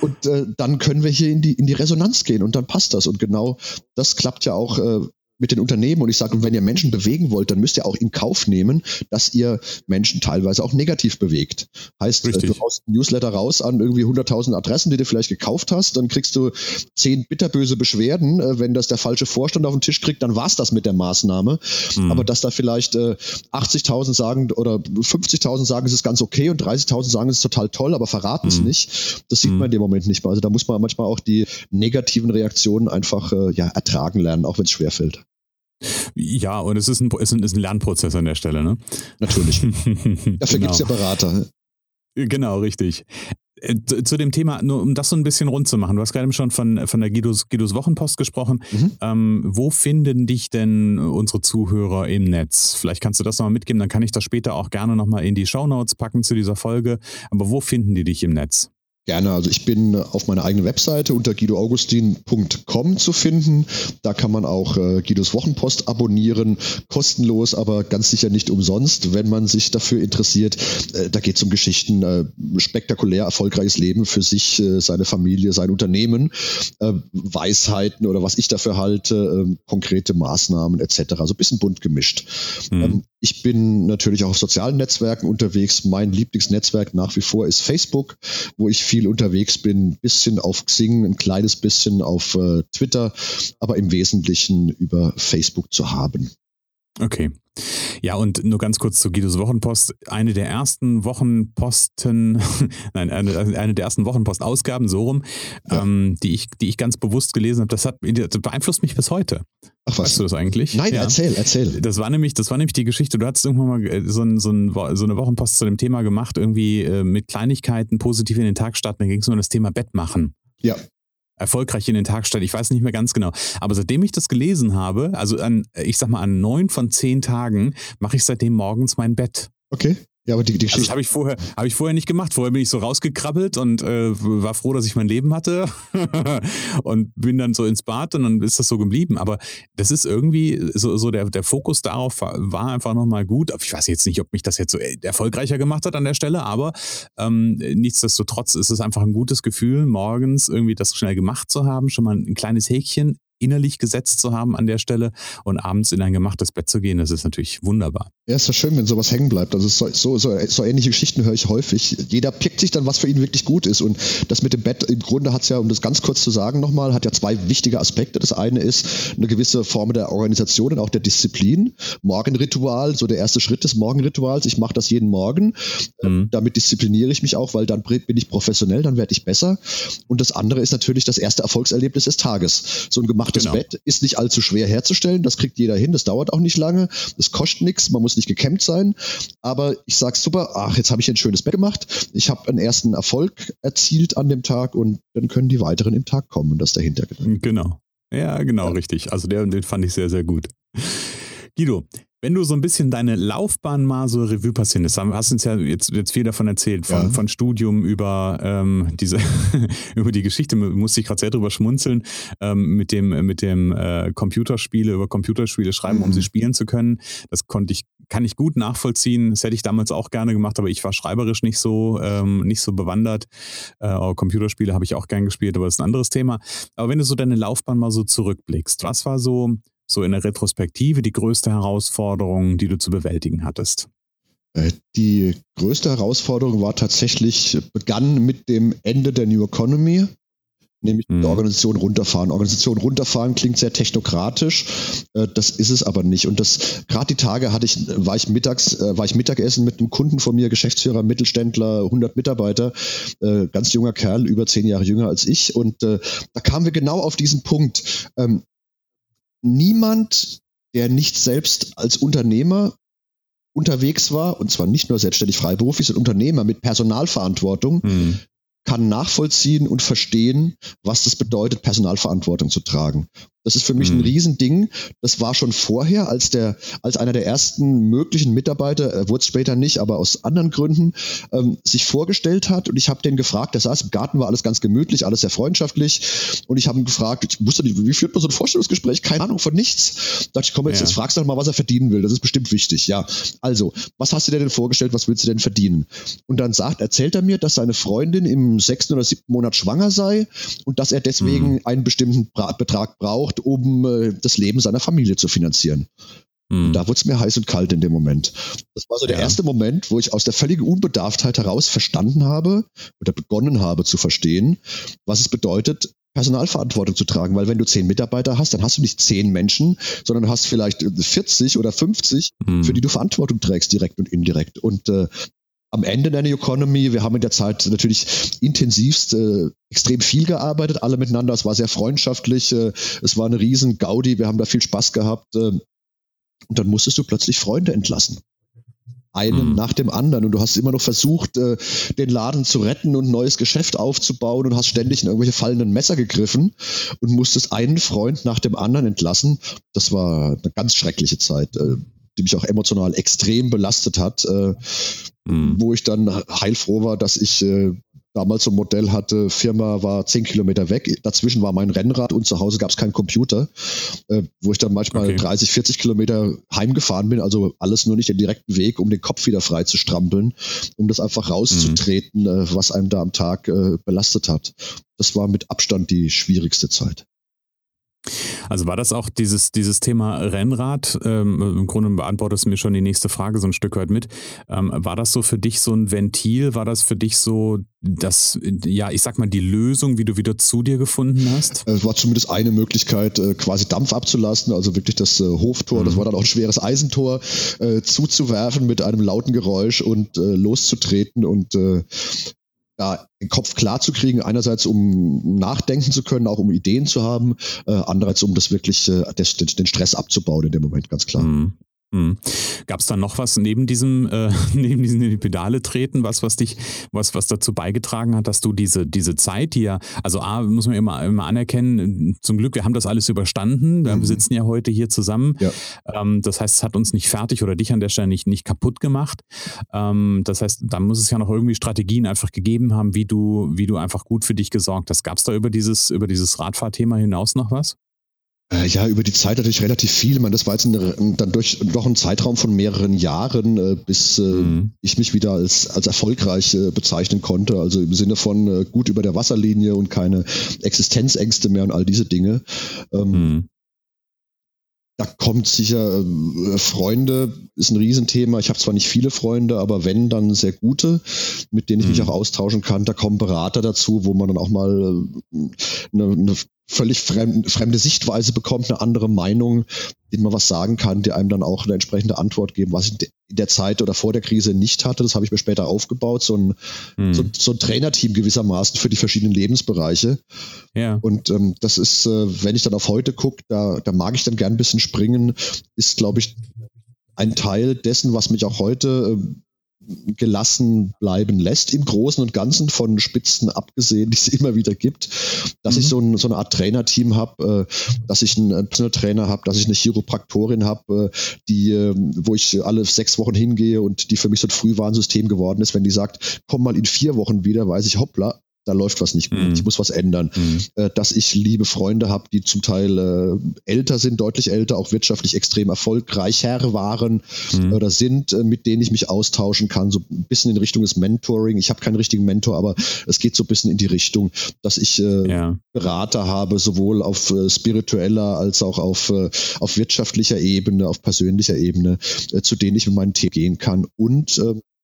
und äh, dann können wir hier in die, in die Resonanz gehen und dann passt das. Und genau das klappt ja auch äh, mit den Unternehmen und ich sage, wenn ihr Menschen bewegen wollt, dann müsst ihr auch in Kauf nehmen, dass ihr Menschen teilweise auch negativ bewegt. Heißt, äh, Richtig. du haust ein Newsletter raus an irgendwie 100.000 Adressen, die du vielleicht gekauft hast, dann kriegst du zehn bitterböse Beschwerden. Äh, wenn das der falsche Vorstand auf den Tisch kriegt, dann war's das mit der Maßnahme. Mhm. Aber dass da vielleicht 80.000 äh, sagen oder 50.000 sagen, es ist ganz okay und 30.000 sagen, es ist total toll, aber verraten es mhm. nicht, das sieht mhm. man in dem Moment nicht mehr. Also da muss man manchmal auch die negativen Reaktionen einfach ja, ertragen lernen, auch wenn es schwerfällt. Ja, und es ist ein, es ist ein Lernprozess an der Stelle, ne? Natürlich. Dafür genau. gibt es ja Berater. Genau, richtig. Äh, zu dem Thema, nur um das so ein bisschen rund zu machen, du hast gerade schon von, von der Guidos, Guidos Wochenpost gesprochen. Mhm. Ähm, wo finden dich denn unsere Zuhörer im Netz? Vielleicht kannst du das nochmal mitgeben, dann kann ich das später auch gerne nochmal in die Shownotes packen zu dieser Folge. Aber wo finden die dich im Netz? Gerne, also ich bin auf meiner eigenen Webseite unter guidoaugustin.com zu finden. Da kann man auch äh, Guidos Wochenpost abonnieren, kostenlos, aber ganz sicher nicht umsonst, wenn man sich dafür interessiert. Äh, da geht es um Geschichten, äh, spektakulär erfolgreiches Leben für sich, äh, seine Familie, sein Unternehmen, äh, Weisheiten oder was ich dafür halte, äh, konkrete Maßnahmen etc. Also ein bisschen bunt gemischt. Mhm. Ähm, ich bin natürlich auch auf sozialen Netzwerken unterwegs. Mein Lieblingsnetzwerk nach wie vor ist Facebook, wo ich viel unterwegs bin, bisschen auf Xing, ein kleines bisschen auf äh, Twitter, aber im Wesentlichen über Facebook zu haben. Okay. Ja, und nur ganz kurz zu Guidos Wochenpost. Eine der ersten Wochenposten, nein, eine, eine der ersten Wochenpost-Ausgaben, so rum, ja. ähm, die, ich, die ich ganz bewusst gelesen habe, das, hat, das beeinflusst mich bis heute. Ach was? Weißt du das eigentlich? Nein, ja. erzähl, erzähl. Das war nämlich, das war nämlich die Geschichte. Du hattest irgendwann mal äh, so, ein, so, ein, so eine Wochenpost zu dem Thema gemacht, irgendwie äh, mit Kleinigkeiten positiv in den Tag starten. Da ging es nur um das Thema Bett machen. Ja erfolgreich in den Tag stellt. Ich weiß nicht mehr ganz genau. Aber seitdem ich das gelesen habe, also an, ich sag mal, an neun von zehn Tagen mache ich seitdem morgens mein Bett. Okay. Ja, aber die, die also Geschichte. Also das habe ich, vorher, hab ich vorher nicht gemacht. Vorher bin ich so rausgekrabbelt und äh, war froh, dass ich mein Leben hatte und bin dann so ins Bad und dann ist das so geblieben. Aber das ist irgendwie so, so der, der Fokus darauf war, war einfach nochmal gut. Ich weiß jetzt nicht, ob mich das jetzt so äh, erfolgreicher gemacht hat an der Stelle, aber ähm, nichtsdestotrotz ist es einfach ein gutes Gefühl, morgens irgendwie das schnell gemacht zu haben, schon mal ein kleines Häkchen innerlich gesetzt zu haben an der Stelle und abends in ein gemachtes Bett zu gehen, das ist natürlich wunderbar. Ja, ist ja schön, wenn sowas hängen bleibt. Also so, so, so, so ähnliche Geschichten höre ich häufig. Jeder pickt sich dann, was für ihn wirklich gut ist. Und das mit dem Bett, im Grunde hat es ja, um das ganz kurz zu sagen nochmal, hat ja zwei wichtige Aspekte. Das eine ist eine gewisse Form der Organisation und auch der Disziplin. Morgenritual, so der erste Schritt des Morgenrituals. Ich mache das jeden Morgen. Mhm. Damit diszipliniere ich mich auch, weil dann bin ich professionell, dann werde ich besser. Und das andere ist natürlich das erste Erfolgserlebnis des Tages. So ein gemachtes gemachtes genau. Bett ist nicht allzu schwer herzustellen. Das kriegt jeder hin. Das dauert auch nicht lange. Das kostet nichts. Man muss nicht gekämmt sein. Aber ich sage super, ach, jetzt habe ich ein schönes Bett gemacht. Ich habe einen ersten Erfolg erzielt an dem Tag und dann können die weiteren im Tag kommen und das dahinter. Genau. Ja, genau, ja. richtig. Also der, den fand ich sehr, sehr gut. Guido, wenn du so ein bisschen deine Laufbahn mal so Revue passieren lässt, hast uns ja jetzt, jetzt viel davon erzählt, von, ja. von Studium über ähm, diese über die Geschichte, musste ich gerade sehr drüber schmunzeln, ähm, mit dem, mit dem äh, Computerspiele, über Computerspiele schreiben, mhm. um sie spielen zu können. Das konnte ich, kann ich gut nachvollziehen. Das hätte ich damals auch gerne gemacht, aber ich war schreiberisch nicht so, ähm, nicht so bewandert. Äh, Computerspiele habe ich auch gern gespielt, aber das ist ein anderes Thema. Aber wenn du so deine Laufbahn mal so zurückblickst, was war so so in der Retrospektive die größte Herausforderung, die du zu bewältigen hattest? Äh, die größte Herausforderung war tatsächlich, begann mit dem Ende der New Economy, nämlich mhm. die Organisation runterfahren. Organisation runterfahren klingt sehr technokratisch, äh, das ist es aber nicht. Und das gerade die Tage hatte ich, war ich mittags, äh, war ich Mittagessen mit einem Kunden von mir, Geschäftsführer, Mittelständler, 100 Mitarbeiter, ganz junger Kerl, über zehn Jahre jünger als ich. Und da kamen wir genau auf diesen Punkt. Niemand, der nicht selbst als Unternehmer unterwegs war, und zwar nicht nur selbstständig freiberuflich, sondern Unternehmer mit Personalverantwortung, mhm. kann nachvollziehen und verstehen, was das bedeutet, Personalverantwortung zu tragen. Das ist für mich mhm. ein Riesending. Das war schon vorher, als der, als einer der ersten möglichen Mitarbeiter, er wurde es später nicht, aber aus anderen Gründen, ähm, sich vorgestellt hat. Und ich habe den gefragt, der saß im Garten, war alles ganz gemütlich, alles sehr freundschaftlich. Und ich habe ihn gefragt, ich wusste nicht, wie führt man so ein Vorstellungsgespräch? Keine Ahnung von nichts. Da dachte ich, komm jetzt, ja. jetzt fragst du doch mal, was er verdienen will. Das ist bestimmt wichtig. Ja. Also, was hast du dir denn vorgestellt? Was willst du denn verdienen? Und dann sagt, erzählt er mir, dass seine Freundin im sechsten oder siebten Monat schwanger sei und dass er deswegen mhm. einen bestimmten Betrag braucht gebraucht, um äh, das Leben seiner Familie zu finanzieren. Mhm. Da wurde es mir heiß und kalt in dem Moment. Das war so der ja. erste Moment, wo ich aus der völligen Unbedarftheit heraus verstanden habe oder begonnen habe zu verstehen, was es bedeutet, Personalverantwortung zu tragen, weil wenn du zehn Mitarbeiter hast, dann hast du nicht zehn Menschen, sondern du hast vielleicht 40 oder 50, mhm. für die du Verantwortung trägst, direkt und indirekt. Und äh, am Ende der New Economy, wir haben in der Zeit natürlich intensivst äh, extrem viel gearbeitet, alle miteinander. Es war sehr freundschaftlich, äh, es war eine riesen Gaudi, wir haben da viel Spaß gehabt. Äh, und dann musstest du plötzlich Freunde entlassen. Einen mhm. nach dem anderen. Und du hast immer noch versucht, äh, den Laden zu retten und ein neues Geschäft aufzubauen und hast ständig in irgendwelche fallenden Messer gegriffen und musstest einen Freund nach dem anderen entlassen. Das war eine ganz schreckliche Zeit. Äh, die mich auch emotional extrem belastet hat, äh, mhm. wo ich dann heilfroh war, dass ich äh, damals so ein Modell hatte, Firma war zehn Kilometer weg, dazwischen war mein Rennrad und zu Hause gab es keinen Computer, äh, wo ich dann manchmal okay. 30, 40 Kilometer heimgefahren bin, also alles nur nicht den direkten Weg, um den Kopf wieder frei zu strampeln, um das einfach rauszutreten, mhm. äh, was einem da am Tag äh, belastet hat. Das war mit Abstand die schwierigste Zeit. Also war das auch dieses, dieses Thema Rennrad? Ähm, Im Grunde beantwortest du mir schon die nächste Frage so ein Stück weit mit. Ähm, war das so für dich so ein Ventil? War das für dich so das, ja, ich sag mal, die Lösung, wie du wieder zu dir gefunden hast? Es war zumindest eine Möglichkeit, äh, quasi Dampf abzulassen, also wirklich das äh, Hoftor, mhm. das war dann auch ein schweres Eisentor, äh, zuzuwerfen mit einem lauten Geräusch und loszutreten und da den Kopf klar zu kriegen, einerseits um nachdenken zu können, auch um Ideen zu haben, äh, andererseits um das wirklich äh, des, den Stress abzubauen in dem Moment, ganz klar. Mhm. Mhm. Gab es da noch was neben diesem, äh, neben diesen in die Pedale treten, was, was dich, was, was dazu beigetragen hat, dass du diese, diese Zeit, die ja, also A, muss man immer, immer anerkennen, zum Glück, wir haben das alles überstanden. Wir mhm. sitzen ja heute hier zusammen. Ja. Ähm, das heißt, es hat uns nicht fertig oder dich an der Stelle nicht, nicht kaputt gemacht. Ähm, das heißt, da muss es ja noch irgendwie Strategien einfach gegeben haben, wie du, wie du einfach gut für dich gesorgt hast. Gab es da über dieses, über dieses Radfahrthema hinaus noch was? Äh, ja, über die Zeit natürlich relativ viel. Meine, das war jetzt ein, dann durch doch ein Zeitraum von mehreren Jahren, äh, bis äh, mhm. ich mich wieder als, als erfolgreich bezeichnen konnte. Also im Sinne von gut über der Wasserlinie und keine Existenzängste mehr und all diese Dinge. Ähm, mhm. Da kommt sicher Freunde, ist ein Riesenthema. Ich habe zwar nicht viele Freunde, aber wenn, dann sehr gute, mit denen ich mich mhm. auch austauschen kann. Da kommen Berater dazu, wo man dann auch mal eine, eine völlig fremd, fremde Sichtweise bekommt, eine andere Meinung, denen man was sagen kann, die einem dann auch eine entsprechende Antwort geben, was ich in der Zeit oder vor der Krise nicht hatte. Das habe ich mir später aufgebaut, so ein, hm. so, so, ein Trainerteam gewissermaßen für die verschiedenen Lebensbereiche. Ja. Und ähm, das ist, äh, wenn ich dann auf heute gucke, da, da mag ich dann gern ein bisschen springen, ist, glaube ich, ein Teil dessen, was mich auch heute äh, gelassen bleiben lässt, im Großen und Ganzen von Spitzen abgesehen, die es immer wieder gibt, dass mhm. ich so, ein, so, eine Art Trainerteam habe, äh, dass ich einen Personal Trainer habe, dass ich eine Chiropraktorin habe, äh, die, äh, wo ich alle sechs Wochen hingehe und die für mich so ein Frühwarnsystem geworden ist, wenn die sagt, komm mal in vier Wochen wieder, weiß ich, hoppla, da läuft was nicht gut, mhm. ich muss was ändern. Mhm. Äh, dass ich liebe Freunde habe, die zum Teil äh, älter sind, deutlich älter, auch wirtschaftlich extrem erfolgreicher waren mhm. oder sind, äh, mit denen ich mich austauschen kann, so ein bisschen in Richtung des Mentoring. Ich habe keinen richtigen Mentor, aber es geht so ein bisschen in die Richtung, dass ich äh, ja. Berater habe, sowohl auf äh, spiritueller als auch auf, äh, auf wirtschaftlicher Ebene, auf persönlicher Ebene, zu denen ich mit meinen Themen gehen kann. Und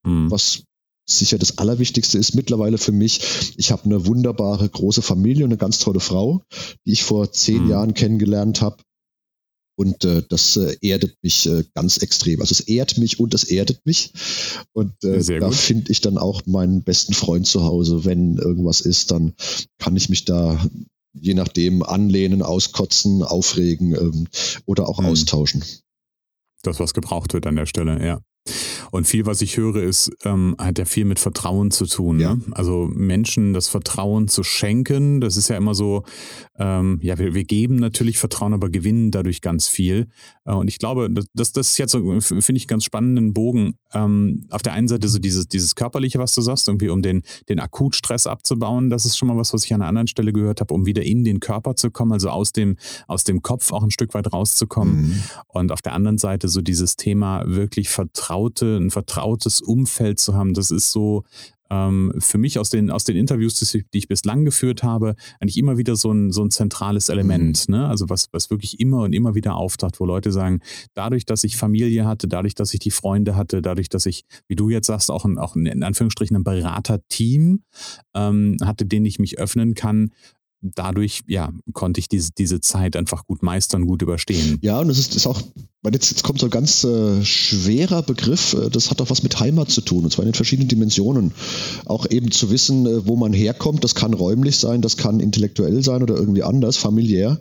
mhm. was sicher das Allerwichtigste ist mittlerweile für mich, ich habe eine wunderbare große Familie und eine ganz tolle Frau, die ich vor zehn mhm. Jahren kennengelernt habe. Und äh, das äh, erdet mich äh, ganz extrem. Also es ehrt mich und es erdet mich. Und äh, da finde ich dann auch meinen besten Freund zu Hause. Wenn irgendwas ist, dann kann ich mich da je nachdem anlehnen, auskotzen, aufregen ähm, oder auch mhm. austauschen. Das, was gebraucht wird an der Stelle, ja. Und viel, was ich höre, ist, ähm, hat ja viel mit Vertrauen zu tun. Ja. Ne? Also Menschen das Vertrauen zu schenken, das ist ja immer so, ähm, ja, wir, wir geben natürlich Vertrauen, aber gewinnen dadurch ganz viel. Äh, und ich glaube, das, das ist jetzt so, finde ich, ganz spannenden Bogen. Ähm, auf der einen Seite so dieses, dieses Körperliche, was du sagst, irgendwie um den, den Akutstress abzubauen, das ist schon mal was, was ich an einer anderen Stelle gehört habe, um wieder in den Körper zu kommen, also aus dem, aus dem Kopf auch ein Stück weit rauszukommen. Mhm. Und auf der anderen Seite so dieses Thema wirklich vertraute, ein vertrautes Umfeld zu haben, das ist so ähm, für mich aus den, aus den Interviews, die ich bislang geführt habe, eigentlich immer wieder so ein, so ein zentrales Element. Mhm. Ne? Also was, was wirklich immer und immer wieder auftaucht, wo Leute sagen, dadurch, dass ich Familie hatte, dadurch, dass ich die Freunde hatte, dadurch, dass ich, wie du jetzt sagst, auch, ein, auch ein, in Anführungsstrichen ein Beraterteam ähm, hatte, den ich mich öffnen kann, dadurch, ja, konnte ich diese, diese Zeit einfach gut meistern, gut überstehen. Ja, und es ist, ist auch, weil jetzt, jetzt kommt so ein ganz äh, schwerer Begriff, äh, das hat auch was mit Heimat zu tun, und zwar in den verschiedenen Dimensionen. Auch eben zu wissen, äh, wo man herkommt, das kann räumlich sein, das kann intellektuell sein oder irgendwie anders, familiär.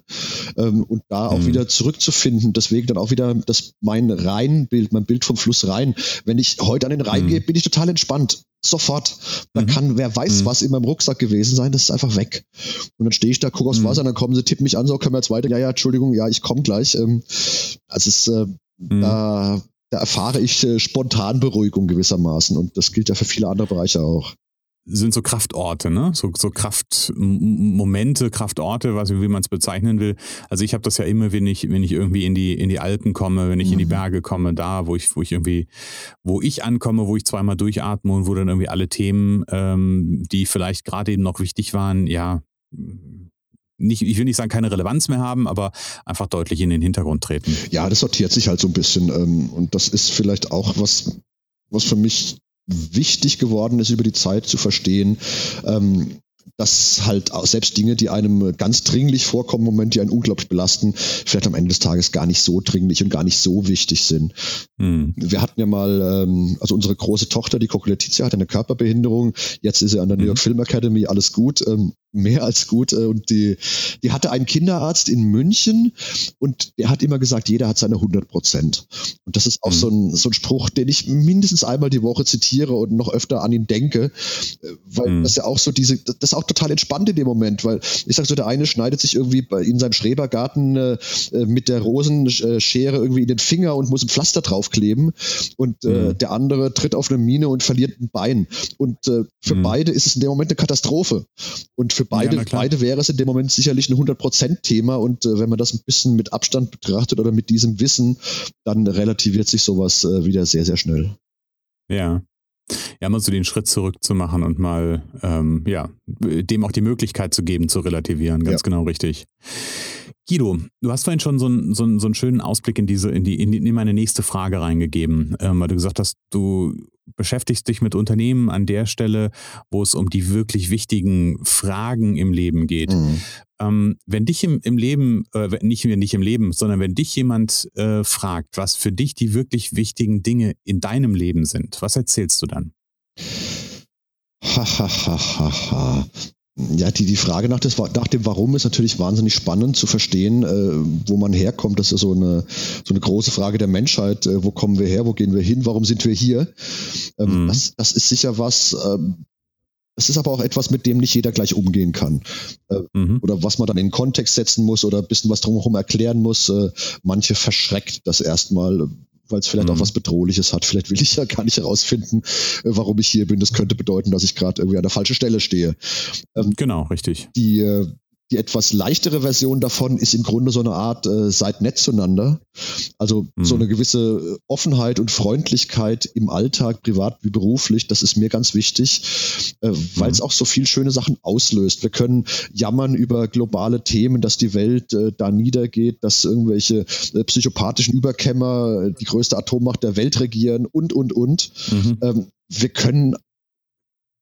Ähm, und da auch mhm. wieder zurückzufinden, deswegen dann auch wieder das mein Rheinbild, mein Bild vom Fluss Rhein. Wenn ich heute an den Rhein mhm. gehe, bin ich total entspannt sofort. Da mhm. kann, wer weiß, mhm. was in meinem Rucksack gewesen sein, das ist einfach weg. Und dann stehe ich da, gucke aufs mhm. Wasser, dann kommen sie, tippen mich an, so können wir jetzt weiter. Ja, ja, Entschuldigung, ja, ich komme gleich. Ähm, also es äh, mhm. da, da erfahre ich äh, spontan Beruhigung gewissermaßen. Und das gilt ja für viele andere Bereiche auch sind so Kraftorte, ne? So, so Kraftmomente, Kraftorte, was, wie man es bezeichnen will. Also ich habe das ja immer, wenn ich, wenn ich irgendwie in die, in die Alpen komme, wenn ich mhm. in die mhm. Berge komme, da, wo ich, wo ich irgendwie, wo ich ankomme, wo ich zweimal durchatme und wo dann irgendwie alle Themen, ähm, die vielleicht gerade eben noch wichtig waren, ja, nicht, ich will nicht sagen, keine Relevanz mehr haben, aber einfach deutlich in den Hintergrund treten. Ja, das sortiert sich halt so ein bisschen. Ähm, und das ist vielleicht auch was, was für mich wichtig geworden ist, über die Zeit zu verstehen, ähm, dass halt selbst Dinge, die einem ganz dringlich vorkommen im Moment, die einen unglaublich belasten, vielleicht am Ende des Tages gar nicht so dringlich und gar nicht so wichtig sind. Mhm. Wir hatten ja mal, ähm, also unsere große Tochter, die Coco Letizia, hat eine Körperbehinderung. Jetzt ist sie an der New York mhm. Film Academy, alles gut. Ähm, mehr als gut. Äh, und die, die hatte einen Kinderarzt in München und der hat immer gesagt, jeder hat seine 100 Prozent. Und das ist auch mhm. so, ein, so ein Spruch, den ich mindestens einmal die Woche zitiere und noch öfter an ihn denke, äh, weil mhm. das ja auch so diese, das ist auch total entspannt in dem Moment, weil ich sag so, der eine schneidet sich irgendwie in seinem Schrebergarten äh, äh, mit der Rosenschere irgendwie in den Finger und muss ein Pflaster draufkleben und äh, mhm. der andere tritt auf eine Mine und verliert ein Bein. Und äh, für mhm. beide ist es in dem Moment eine Katastrophe. Und für beide, ja, beide wäre es in dem Moment sicherlich ein 100%-Thema und äh, wenn man das ein bisschen mit Abstand betrachtet oder mit diesem Wissen, dann relativiert sich sowas äh, wieder sehr, sehr schnell. Ja. Ja, mal so den Schritt zurück zu machen und mal, ähm, ja, dem auch die Möglichkeit zu geben, zu relativieren. Ganz ja. genau richtig. Guido, du hast vorhin schon so einen, so einen, so einen schönen Ausblick in diese, in die, in, die, in meine nächste Frage reingegeben, ähm, weil du gesagt hast, du beschäftigst dich mit Unternehmen an der Stelle, wo es um die wirklich wichtigen Fragen im Leben geht. Mhm. Ähm, wenn dich im, im Leben, äh, nicht, nicht im Leben, sondern wenn dich jemand äh, fragt, was für dich die wirklich wichtigen Dinge in deinem Leben sind, was erzählst du dann? Ha, ha, ha, ha, ha. Ja, die, die Frage nach, des, nach dem Warum ist natürlich wahnsinnig spannend zu verstehen, äh, wo man herkommt. Das ist so eine, so eine große Frage der Menschheit. Äh, wo kommen wir her? Wo gehen wir hin? Warum sind wir hier? Ähm, mhm. das, das ist sicher was, ähm, es ist aber auch etwas, mit dem nicht jeder gleich umgehen kann. Äh, mhm. Oder was man dann in Kontext setzen muss oder ein bisschen was drumherum erklären muss. Äh, manche verschreckt das erstmal, weil es vielleicht mhm. auch was Bedrohliches hat. Vielleicht will ich ja gar nicht herausfinden, äh, warum ich hier bin. Das könnte bedeuten, dass ich gerade irgendwie an der falschen Stelle stehe. Ähm, genau, richtig. Die, äh, die etwas leichtere Version davon ist im Grunde so eine Art, äh, seid nett zueinander. Also mhm. so eine gewisse Offenheit und Freundlichkeit im Alltag, privat wie beruflich, das ist mir ganz wichtig, äh, weil es mhm. auch so viel schöne Sachen auslöst. Wir können jammern über globale Themen, dass die Welt äh, da niedergeht, dass irgendwelche äh, psychopathischen Überkämmer die größte Atommacht der Welt regieren und, und, und. Mhm. Ähm, wir können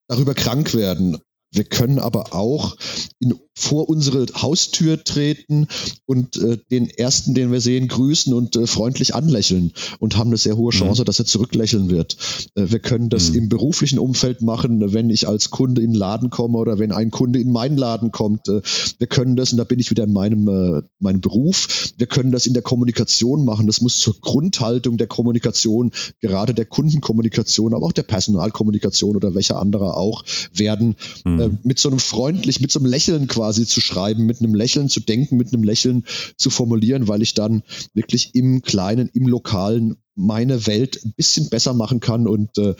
darüber krank werden. Wir können aber auch in vor unsere Haustür treten und äh, den ersten, den wir sehen, grüßen und äh, freundlich anlächeln und haben eine sehr hohe Chance, mhm. dass er zurücklächeln wird. Äh, wir können das mhm. im beruflichen Umfeld machen, wenn ich als Kunde in den Laden komme oder wenn ein Kunde in meinen Laden kommt. Äh, wir können das, und da bin ich wieder in meinem, äh, meinem Beruf, wir können das in der Kommunikation machen. Das muss zur Grundhaltung der Kommunikation, gerade der Kundenkommunikation, aber auch der Personalkommunikation oder welcher anderer auch werden, mhm. Äh, mit so einem freundlich, mit so einem Lächeln quasi quasi zu schreiben, mit einem Lächeln zu denken, mit einem Lächeln zu formulieren, weil ich dann wirklich im Kleinen, im Lokalen meine Welt ein bisschen besser machen kann und äh,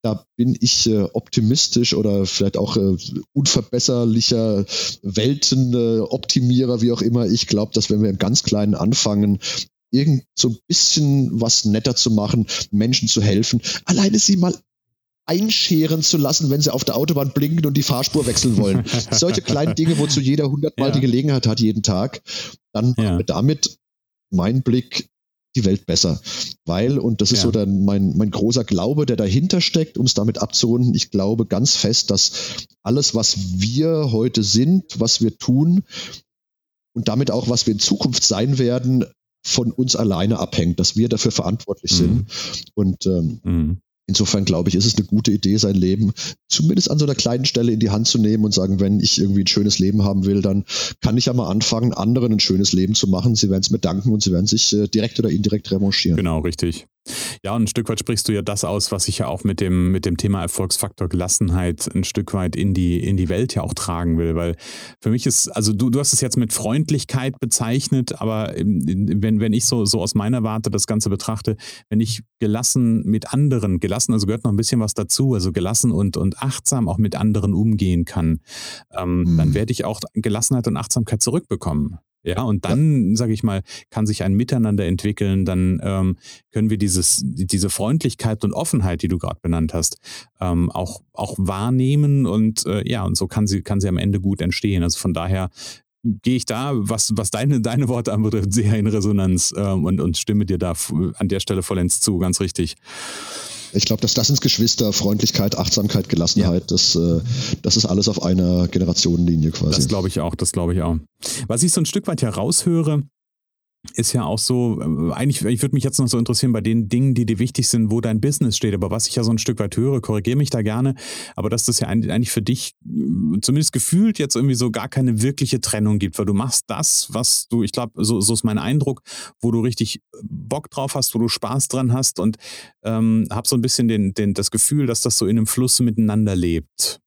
da bin ich äh, optimistisch oder vielleicht auch äh, unverbesserlicher Weltenoptimierer, wie auch immer. Ich glaube, dass wenn wir im ganz Kleinen anfangen, irgend so ein bisschen was netter zu machen, Menschen zu helfen, alleine sie mal einscheren zu lassen, wenn sie auf der Autobahn blinken und die Fahrspur wechseln wollen. Solche kleinen Dinge, wozu jeder hundertmal ja. die Gelegenheit hat, jeden Tag, dann ja. damit mein Blick die Welt besser. Weil, und das ist ja. so dann mein, mein großer Glaube, der dahinter steckt, um es damit abzurunden, ich glaube ganz fest, dass alles, was wir heute sind, was wir tun und damit auch, was wir in Zukunft sein werden, von uns alleine abhängt, dass wir dafür verantwortlich mhm. sind. Und ähm, mhm. Insofern glaube ich, ist es eine gute Idee, sein Leben zumindest an so einer kleinen Stelle in die Hand zu nehmen und sagen, wenn ich irgendwie ein schönes Leben haben will, dann kann ich ja mal anfangen, anderen ein schönes Leben zu machen. Sie werden es mir danken und sie werden sich äh, direkt oder indirekt revanchieren. Genau, richtig. Ja, und ein Stück weit sprichst du ja das aus, was ich ja auch mit dem, mit dem Thema Erfolgsfaktor Gelassenheit ein Stück weit in die, in die Welt ja auch tragen will. Weil für mich ist, also du, du hast es jetzt mit Freundlichkeit bezeichnet, aber wenn, wenn ich so, so aus meiner Warte das Ganze betrachte, wenn ich gelassen mit anderen, gelassen, also gehört noch ein bisschen was dazu, also gelassen und, und achtsam auch mit anderen umgehen kann, ähm, mhm. dann werde ich auch Gelassenheit und Achtsamkeit zurückbekommen. Ja, und dann, ja. sage ich mal, kann sich ein Miteinander entwickeln, dann ähm, können wir dieses, diese Freundlichkeit und Offenheit, die du gerade benannt hast, ähm, auch, auch wahrnehmen und äh, ja, und so kann sie, kann sie am Ende gut entstehen. Also von daher gehe ich da, was, was deine, deine Worte anbetrifft, sehr in Resonanz ähm, und, und stimme dir da an der Stelle vollends zu, ganz richtig. Ich glaube, dass das ins Geschwister, Freundlichkeit, Achtsamkeit, Gelassenheit, ja. das, äh, das ist alles auf einer Generationenlinie quasi. Das glaube ich auch, das glaube ich auch. Was ich so ein Stück weit heraushöre, ist ja auch so, äh, eigentlich, ich würde mich jetzt noch so interessieren bei den Dingen, die dir wichtig sind, wo dein Business steht. Aber was ich ja so ein Stück weit höre, korrigiere mich da gerne, aber dass das ja eigentlich für dich äh, zumindest gefühlt jetzt irgendwie so gar keine wirkliche Trennung gibt, weil du machst das, was du, ich glaube, so, so ist mein Eindruck, wo du richtig Bock drauf hast, wo du Spaß dran hast und ähm, hab so ein bisschen den, den, das Gefühl, dass das so in einem Fluss miteinander lebt.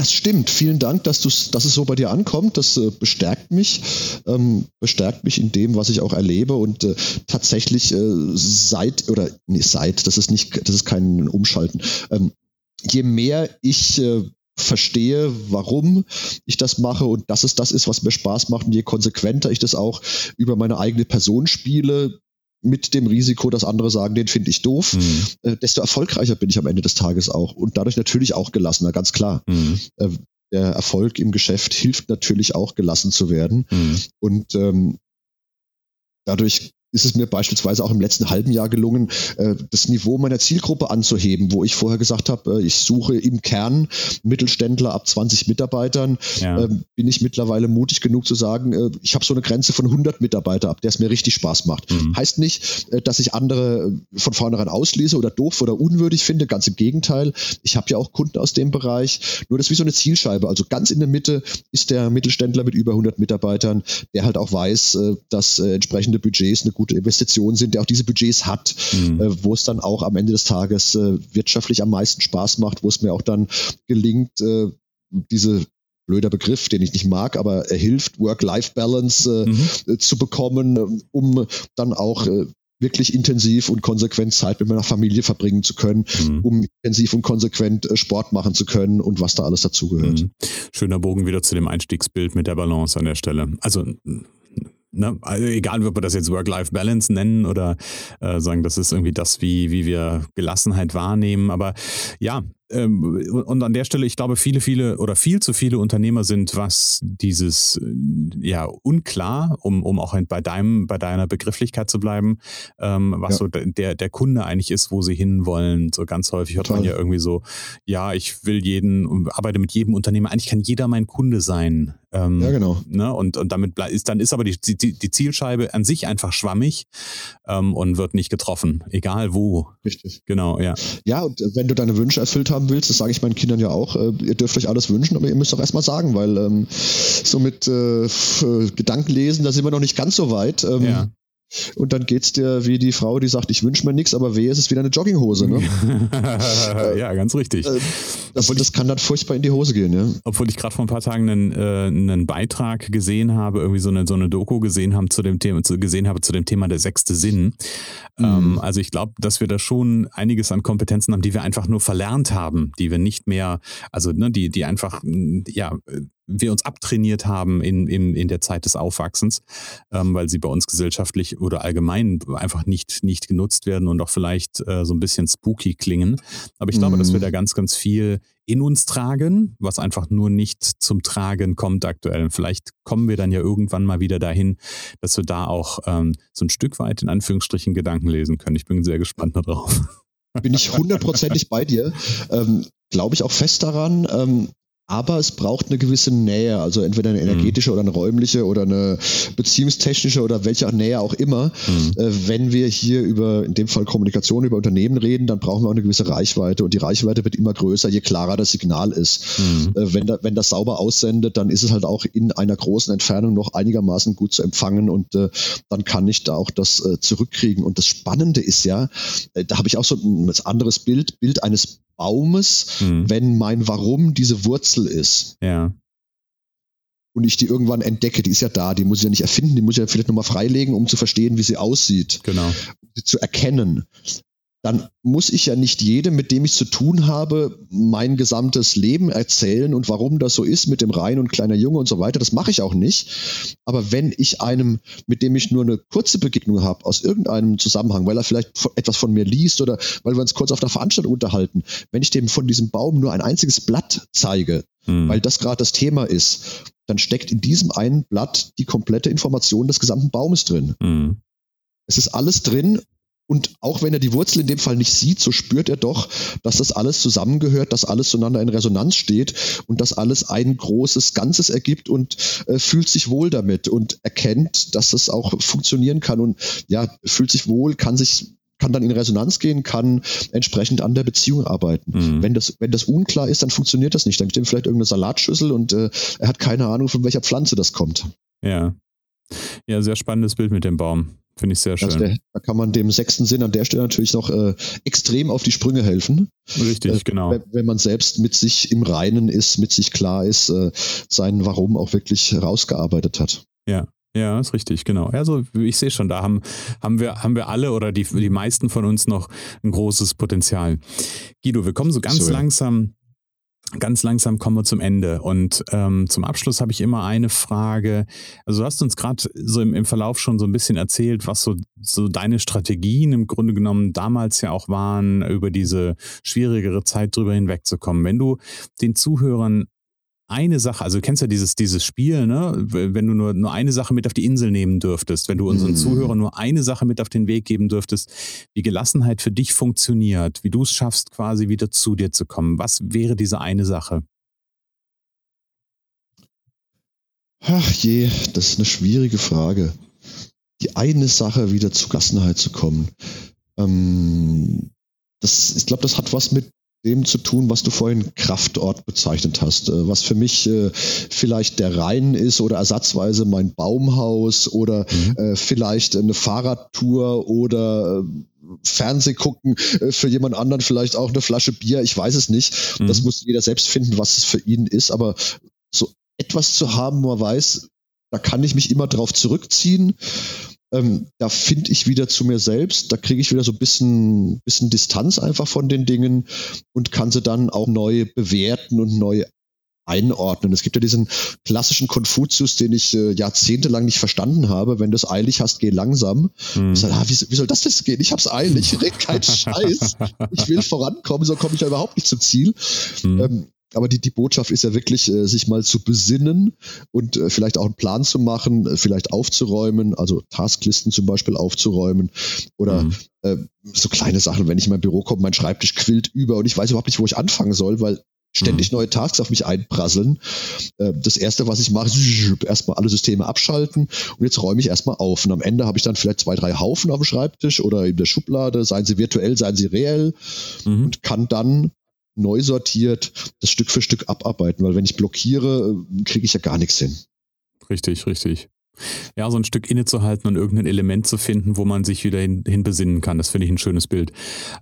Das stimmt. Vielen Dank, dass, dass es so bei dir ankommt. Das äh, bestärkt mich, ähm, bestärkt mich in dem, was ich auch erlebe. Und äh, tatsächlich äh, seit oder nee, seit, das ist nicht, das ist kein Umschalten. Ähm, je mehr ich äh, verstehe, warum ich das mache und dass es das ist, was mir Spaß macht und je konsequenter ich das auch über meine eigene Person spiele, mit dem Risiko, dass andere sagen, den finde ich doof, mhm. äh, desto erfolgreicher bin ich am Ende des Tages auch und dadurch natürlich auch gelassener, ganz klar. Mhm. Äh, der Erfolg im Geschäft hilft natürlich auch gelassen zu werden mhm. und ähm, dadurch ist es mir beispielsweise auch im letzten halben Jahr gelungen, äh, das Niveau meiner Zielgruppe anzuheben, wo ich vorher gesagt habe, äh, ich suche im Kern Mittelständler ab 20 Mitarbeitern, ja. Ähm, bin ich mittlerweile mutig genug zu sagen, äh, ich habe so eine Grenze von 100 Mitarbeiter, ab der es mir richtig Spaß macht. Mhm. Heißt nicht, dass ich andere von vornherein ausschließe oder doof oder unwürdig finde, ganz im Gegenteil. Ich habe ja auch Kunden aus dem Bereich, nur das ist wie so eine Zielscheibe. Also ganz in der Mitte ist der Mittelständler mit über 100 Mitarbeitern, der halt auch weiß, dass entsprechende Budgets eine gute Investitionen sind, der auch diese Budgets hat, mhm. äh, wo es dann auch am Ende des Tages äh, wirtschaftlich am meisten Spaß macht, wo es mir auch dann gelingt, äh, diese blöder Begriff, den ich nicht mag, aber er hilft, Work-Life-Balance äh, mhm. zu bekommen, um dann auch äh, wirklich intensiv und konsequent Zeit mit meiner Familie verbringen zu können, mhm. um intensiv und konsequent äh, Sport machen zu können und was da alles dazugehört. Mhm. Schöner Bogen wieder zu dem Einstiegsbild mit der Balance an der Stelle. Also ne, also egal, ob wir das jetzt Work-Life-Balance nennen oder äh, sagen, das ist irgendwie das, wie, wie wir Gelassenheit wahrnehmen. Aber ja, und an der Stelle, ich glaube, viele, viele oder viel zu viele Unternehmer sind, was dieses, äh, ja, unklar, um, um auch bei deinem, bei deiner Begrifflichkeit zu bleiben, ähm, was ja. so der, der Kunde eigentlich ist, wo sie hinwollen. So ganz häufig hört Toll. man ja irgendwie so, ja, ich will jeden, arbeite mit jedem Unternehmer, eigentlich kann jeder mein Kunde sein. Ähm, ja, genau. Ne? Und, und damit ist, dann ist aber die, die, die Zielscheibe an sich einfach schwammig ähm, und wird nicht getroffen, egal wo. Richtig. Genau, ja. Ja, und wenn du deine Wünsche erfüllt haben willst, das sage ich meinen Kindern ja auch, äh, ihr dürft euch alles wünschen, aber ihr müsst auch erstmal sagen, weil ähm, so mit äh, Gedanken lesen, da sind wir noch nicht ganz so weit. Ähm, ja. Und dann geht's dir wie die Frau, die sagt, ich wünsche mir nichts, aber wehe, es ist wieder eine Jogginghose. Ne? ja, ganz richtig. Äh, das, das kann dann furchtbar in die Hose gehen. Ja? Obwohl ich gerade vor ein paar Tagen einen, äh, einen Beitrag gesehen habe, irgendwie so eine, so eine Doku gesehen, haben zu dem Thema, zu, gesehen habe zu dem Thema der sechste Sinn. Mhm. Ähm, also ich glaube, dass wir da schon einiges an Kompetenzen haben, die wir einfach nur verlernt haben, die wir nicht mehr, also ne, die, die einfach ja wir uns abtrainiert haben in, in, in der Zeit des Aufwachsens, ähm, weil sie bei uns gesellschaftlich oder allgemein einfach nicht, nicht genutzt werden und auch vielleicht äh, so ein bisschen spooky klingen. Aber ich glaube, dass wir mhm. da ganz, ganz viel in uns tragen, was einfach nur nicht zum Tragen kommt aktuell. Und vielleicht kommen wir dann ja irgendwann mal wieder dahin, dass wir da auch ähm, so ein Stück weit in Anführungsstrichen Gedanken lesen können. Ich bin sehr gespannt darauf. Bin ich hundertprozentig bei dir. Ähm, Glaube ich auch fest daran. Ähm, aber es braucht eine gewisse Nähe, also entweder eine energetische mhm. oder eine räumliche oder eine beziehungstechnische oder welche Nähe auch immer. Mhm. Äh, wenn wir hier über, in dem Fall Kommunikation, über Unternehmen reden, dann brauchen wir auch eine gewisse Reichweite und die Reichweite wird immer größer, je klarer das Signal ist. Mhm. Äh, wenn, da, wenn das sauber aussendet, dann ist es halt auch in einer großen Entfernung noch einigermaßen gut zu empfangen und äh, dann kann ich da auch das äh, zurückkriegen. Und das Spannende ist ja, äh, da habe ich auch so ein anderes Bild, Bild eines Baumes, mhm. wenn mein Warum diese Wurzel ist. Ja. Und ich die irgendwann entdecke, die ist ja da, die muss ich ja nicht erfinden, die muss ich ja vielleicht nochmal freilegen, um zu verstehen, wie sie aussieht. Genau. Um sie zu erkennen dann muss ich ja nicht jedem, mit dem ich zu tun habe, mein gesamtes Leben erzählen und warum das so ist mit dem Rein und kleiner Junge und so weiter. Das mache ich auch nicht. Aber wenn ich einem, mit dem ich nur eine kurze Begegnung habe, aus irgendeinem Zusammenhang, weil er vielleicht etwas von mir liest oder weil wir uns kurz auf der Veranstaltung unterhalten, wenn ich dem von diesem Baum nur ein einziges Blatt zeige, hm. weil das gerade das Thema ist, dann steckt in diesem einen Blatt die komplette Information des gesamten Baumes drin. Hm. Es ist alles drin und auch wenn er die Wurzel in dem Fall nicht sieht, so spürt er doch, dass das alles zusammengehört, dass alles zueinander in Resonanz steht und dass alles ein großes Ganzes ergibt und äh, fühlt sich wohl damit und erkennt, dass es auch funktionieren kann und ja, fühlt sich wohl, kann sich kann dann in Resonanz gehen, kann entsprechend an der Beziehung arbeiten. Mhm. Wenn, das, wenn das unklar ist, dann funktioniert das nicht. Dann steht vielleicht irgendeine Salatschüssel und äh, er hat keine Ahnung, von welcher Pflanze das kommt. Ja. Ja, sehr spannendes Bild mit dem Baum. Finde ich sehr schön. Der, da kann man dem sechsten Sinn an der Stelle natürlich noch äh, extrem auf die Sprünge helfen. Richtig, äh, genau. Wenn, wenn, man selbst mit sich im Reinen ist, mit sich klar ist, äh, sein Warum auch wirklich rausgearbeitet hat. Ja, ja, ist richtig, genau. Also ich sehe schon, da haben, haben, wir, haben wir alle oder die, die meisten von uns noch ein großes Potenzial. Guido, wir kommen so ganz so, langsam ganz langsam kommen wir zum Ende. Und ähm, zum Abschluss habe ich immer eine Frage. Also du hast uns gerade so im, im, Verlauf schon so ein bisschen erzählt, was so, so deine Strategien im Grunde genommen damals ja auch waren, über diese schwierigere Zeit drüber hinwegzukommen. Wenn du den Zuhörern eine Sache, also du kennst ja dieses, dieses Spiel, ne? wenn du nur, nur eine Sache mit auf die Insel nehmen dürftest, wenn du unseren mhm. Zuhörern nur eine Sache mit auf den Weg geben dürftest, wie Gelassenheit für dich funktioniert, wie du es schaffst, quasi wieder zu dir zu kommen, was wäre diese eine Sache? Ach je, das ist eine schwierige Frage. Die eine Sache wieder zu Gelassenheit zu kommen. Ähm, das, ich glaube, das hat was mit dem zu tun, was du vorhin Kraftort bezeichnet hast, äh, was für mich äh, vielleicht der Rhein ist oder ersatzweise mein Baumhaus oder mhm. Äh, vielleicht eine Fahrradtour oder Fernseh gucken, für jemand anderen vielleicht auch eine Flasche Bier, ich weiß es nicht. Mhm. Das muss jeder selbst finden, was es für ihn ist, aber so etwas zu haben, wo man weiß, da kann ich mich immer drauf zurückziehen ähm, da finde ich wieder zu mir selbst, da kriege ich wieder so ein bisschen, bisschen Distanz einfach von den Dingen und kann sie dann auch neu bewerten und neu einordnen. Es gibt ja diesen klassischen Konfuzius, den ich äh, jahrzehntelang nicht verstanden habe. Wenn du es eilig hast, geh langsam. Mhm. Ich sag, ah, wie, wie, soll das jetzt gehen? Ich hab's eilig, ich red keinen Scheiß. Ich will vorankommen, so komme ich ja überhaupt nicht zum Ziel. Mhm. Ähm, aber die, die Botschaft ist ja wirklich, äh, sich mal zu besinnen und äh, vielleicht auch einen Plan zu machen, äh, vielleicht aufzuräumen, also Tasklisten zum Beispiel aufzuräumen oder mhm. so kleine Sachen, wenn ich in mein Büro komme, mein Schreibtisch quillt über und ich weiß überhaupt nicht, wo ich anfangen soll, weil ständig mhm. neue Tasks auf mich einprasseln. Das erste, was ich mache, ist erstmal alle Systeme abschalten und jetzt räume ich erstmal auf. Und am Ende habe ich dann vielleicht zwei, drei Haufen auf dem Schreibtisch oder in der Schublade, seien sie virtuell, seien sie reell mhm. und kann dann neu sortiert das Stück für Stück abarbeiten, weil wenn ich blockiere, kriege ich ja gar nichts hin. Richtig, richtig. Ja, so ein Stück innezuhalten und irgendein Element zu finden, wo man sich wieder hin, hin besinnen kann. Das finde ich ein schönes Bild.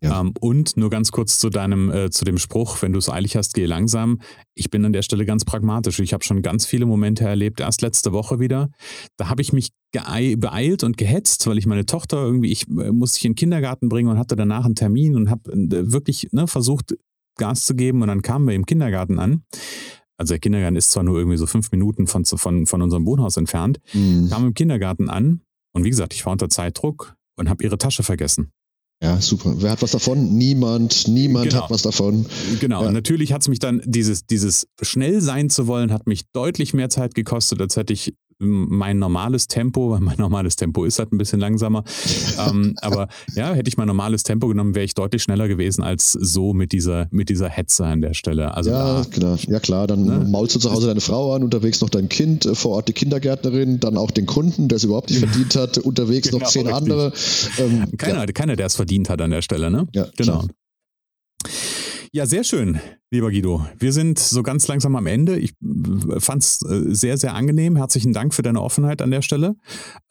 Ja. Ähm, und nur ganz kurz zu deinem, äh, zu dem Spruch, wenn du es eilig hast, geh langsam. Ich bin an der Stelle ganz pragmatisch. Ich habe schon ganz viele Momente erlebt, erst letzte Woche wieder. Da habe ich mich beeilt und gehetzt, weil ich meine Tochter irgendwie, ich äh, musste ich in den Kindergarten bringen und hatte danach einen Termin und habe äh, wirklich ne, versucht, Gas zu geben und dann kamen wir im Kindergarten an. Also der Kindergarten ist zwar nur irgendwie so fünf Minuten von, von, von unserem Wohnhaus entfernt, mhm. kamen im Kindergarten an und wie gesagt, ich war unter Zeitdruck und habe ihre Tasche vergessen. Ja, super. Wer hat was davon? Niemand. Niemand genau. hat was davon. Genau. Ja. Natürlich hat es mich dann, dieses, dieses schnell sein zu wollen, hat mich deutlich mehr Zeit gekostet, als hätte ich mein normales Tempo, weil mein normales Tempo ist halt ein bisschen langsamer. ähm, aber ja, hätte ich mein normales Tempo genommen, wäre ich deutlich schneller gewesen als so mit dieser, mit dieser Hetze an der Stelle. Also ja, da, klar. ja klar, dann ne? maulst du zu Hause deine Frau an, unterwegs noch dein Kind, äh, vor Ort die Kindergärtnerin, dann auch den Kunden, der es überhaupt nicht verdient hat, unterwegs genau, noch zehn richtig. andere. Ähm, keiner, ja. keiner, der es verdient hat an der Stelle, ne? Ja, genau. Klar. Ja, sehr schön, lieber Guido. Wir sind so ganz langsam am Ende. Ich fand es äh, sehr, sehr angenehm. Herzlichen Dank für deine Offenheit an der Stelle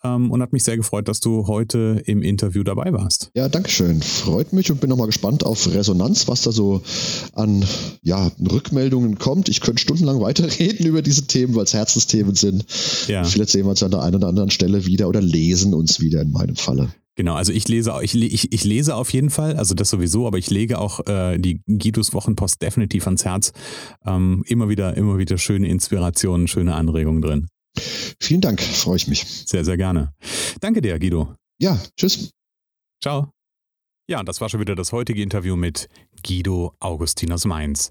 ähm, und hat mich sehr gefreut, dass du heute im Interview dabei warst. Ja, danke schön. Freut mich und bin nochmal gespannt auf Resonanz, was da so an ja, Rückmeldungen kommt. Ich könnte stundenlang weiterreden über diese Themen, weil es Herzensthemen sind. Ja. Vielleicht sehen wir uns an der einen oder anderen Stelle wieder oder lesen uns wieder in meinem Falle. Genau, also ich lese, ich, ich, ich lese auf jeden Fall, also das sowieso, aber ich lege auch äh, die Gitus Wochenpost definitiv ans Herz. Ähm, immer wieder, immer wieder schöne Inspirationen, schöne Anregungen drin. Vielen Dank, freue ich mich. Sehr, sehr gerne. Danke dir, Guido. Ja, tschüss. Ciao. Ja, das war schon wieder das heutige Interview mit Guido Augustinus Mainz.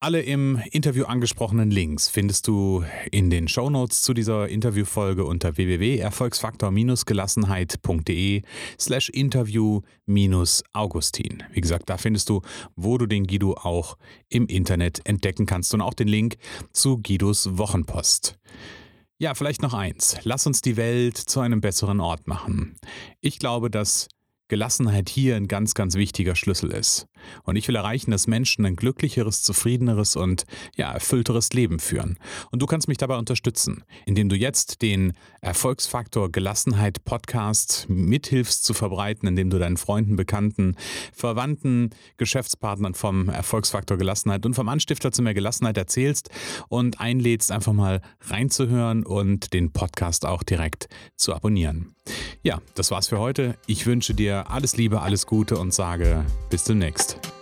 Alle im Interview angesprochenen Links findest du in den Shownotes zu dieser Interviewfolge unter www.erfolgsfaktor-gelassenheit.de slash interview-augustin. Wie gesagt, da findest du, wo du den Guido auch im Internet entdecken kannst und auch den Link zu Guidos Wochenpost. Ja, vielleicht noch eins. Lass uns die Welt zu einem besseren Ort machen. Ich glaube, dass Gelassenheit hier ein ganz, ganz wichtiger Schlüssel ist. Und ich will erreichen, dass Menschen ein glücklicheres, zufriedeneres und ja, erfüllteres Leben führen. Und du kannst mich dabei unterstützen, indem du jetzt den Erfolgsfaktor Gelassenheit Podcast mithilfst zu verbreiten, indem du deinen Freunden, Bekannten, Verwandten, Geschäftspartnern vom Erfolgsfaktor Gelassenheit und vom Anstifter zu mehr Gelassenheit erzählst und einlädst, einfach mal reinzuhören und den Podcast auch direkt zu abonnieren. Ja, das war's für heute. Ich wünsche dir alles Liebe, alles Gute und sage bis demnächst. next.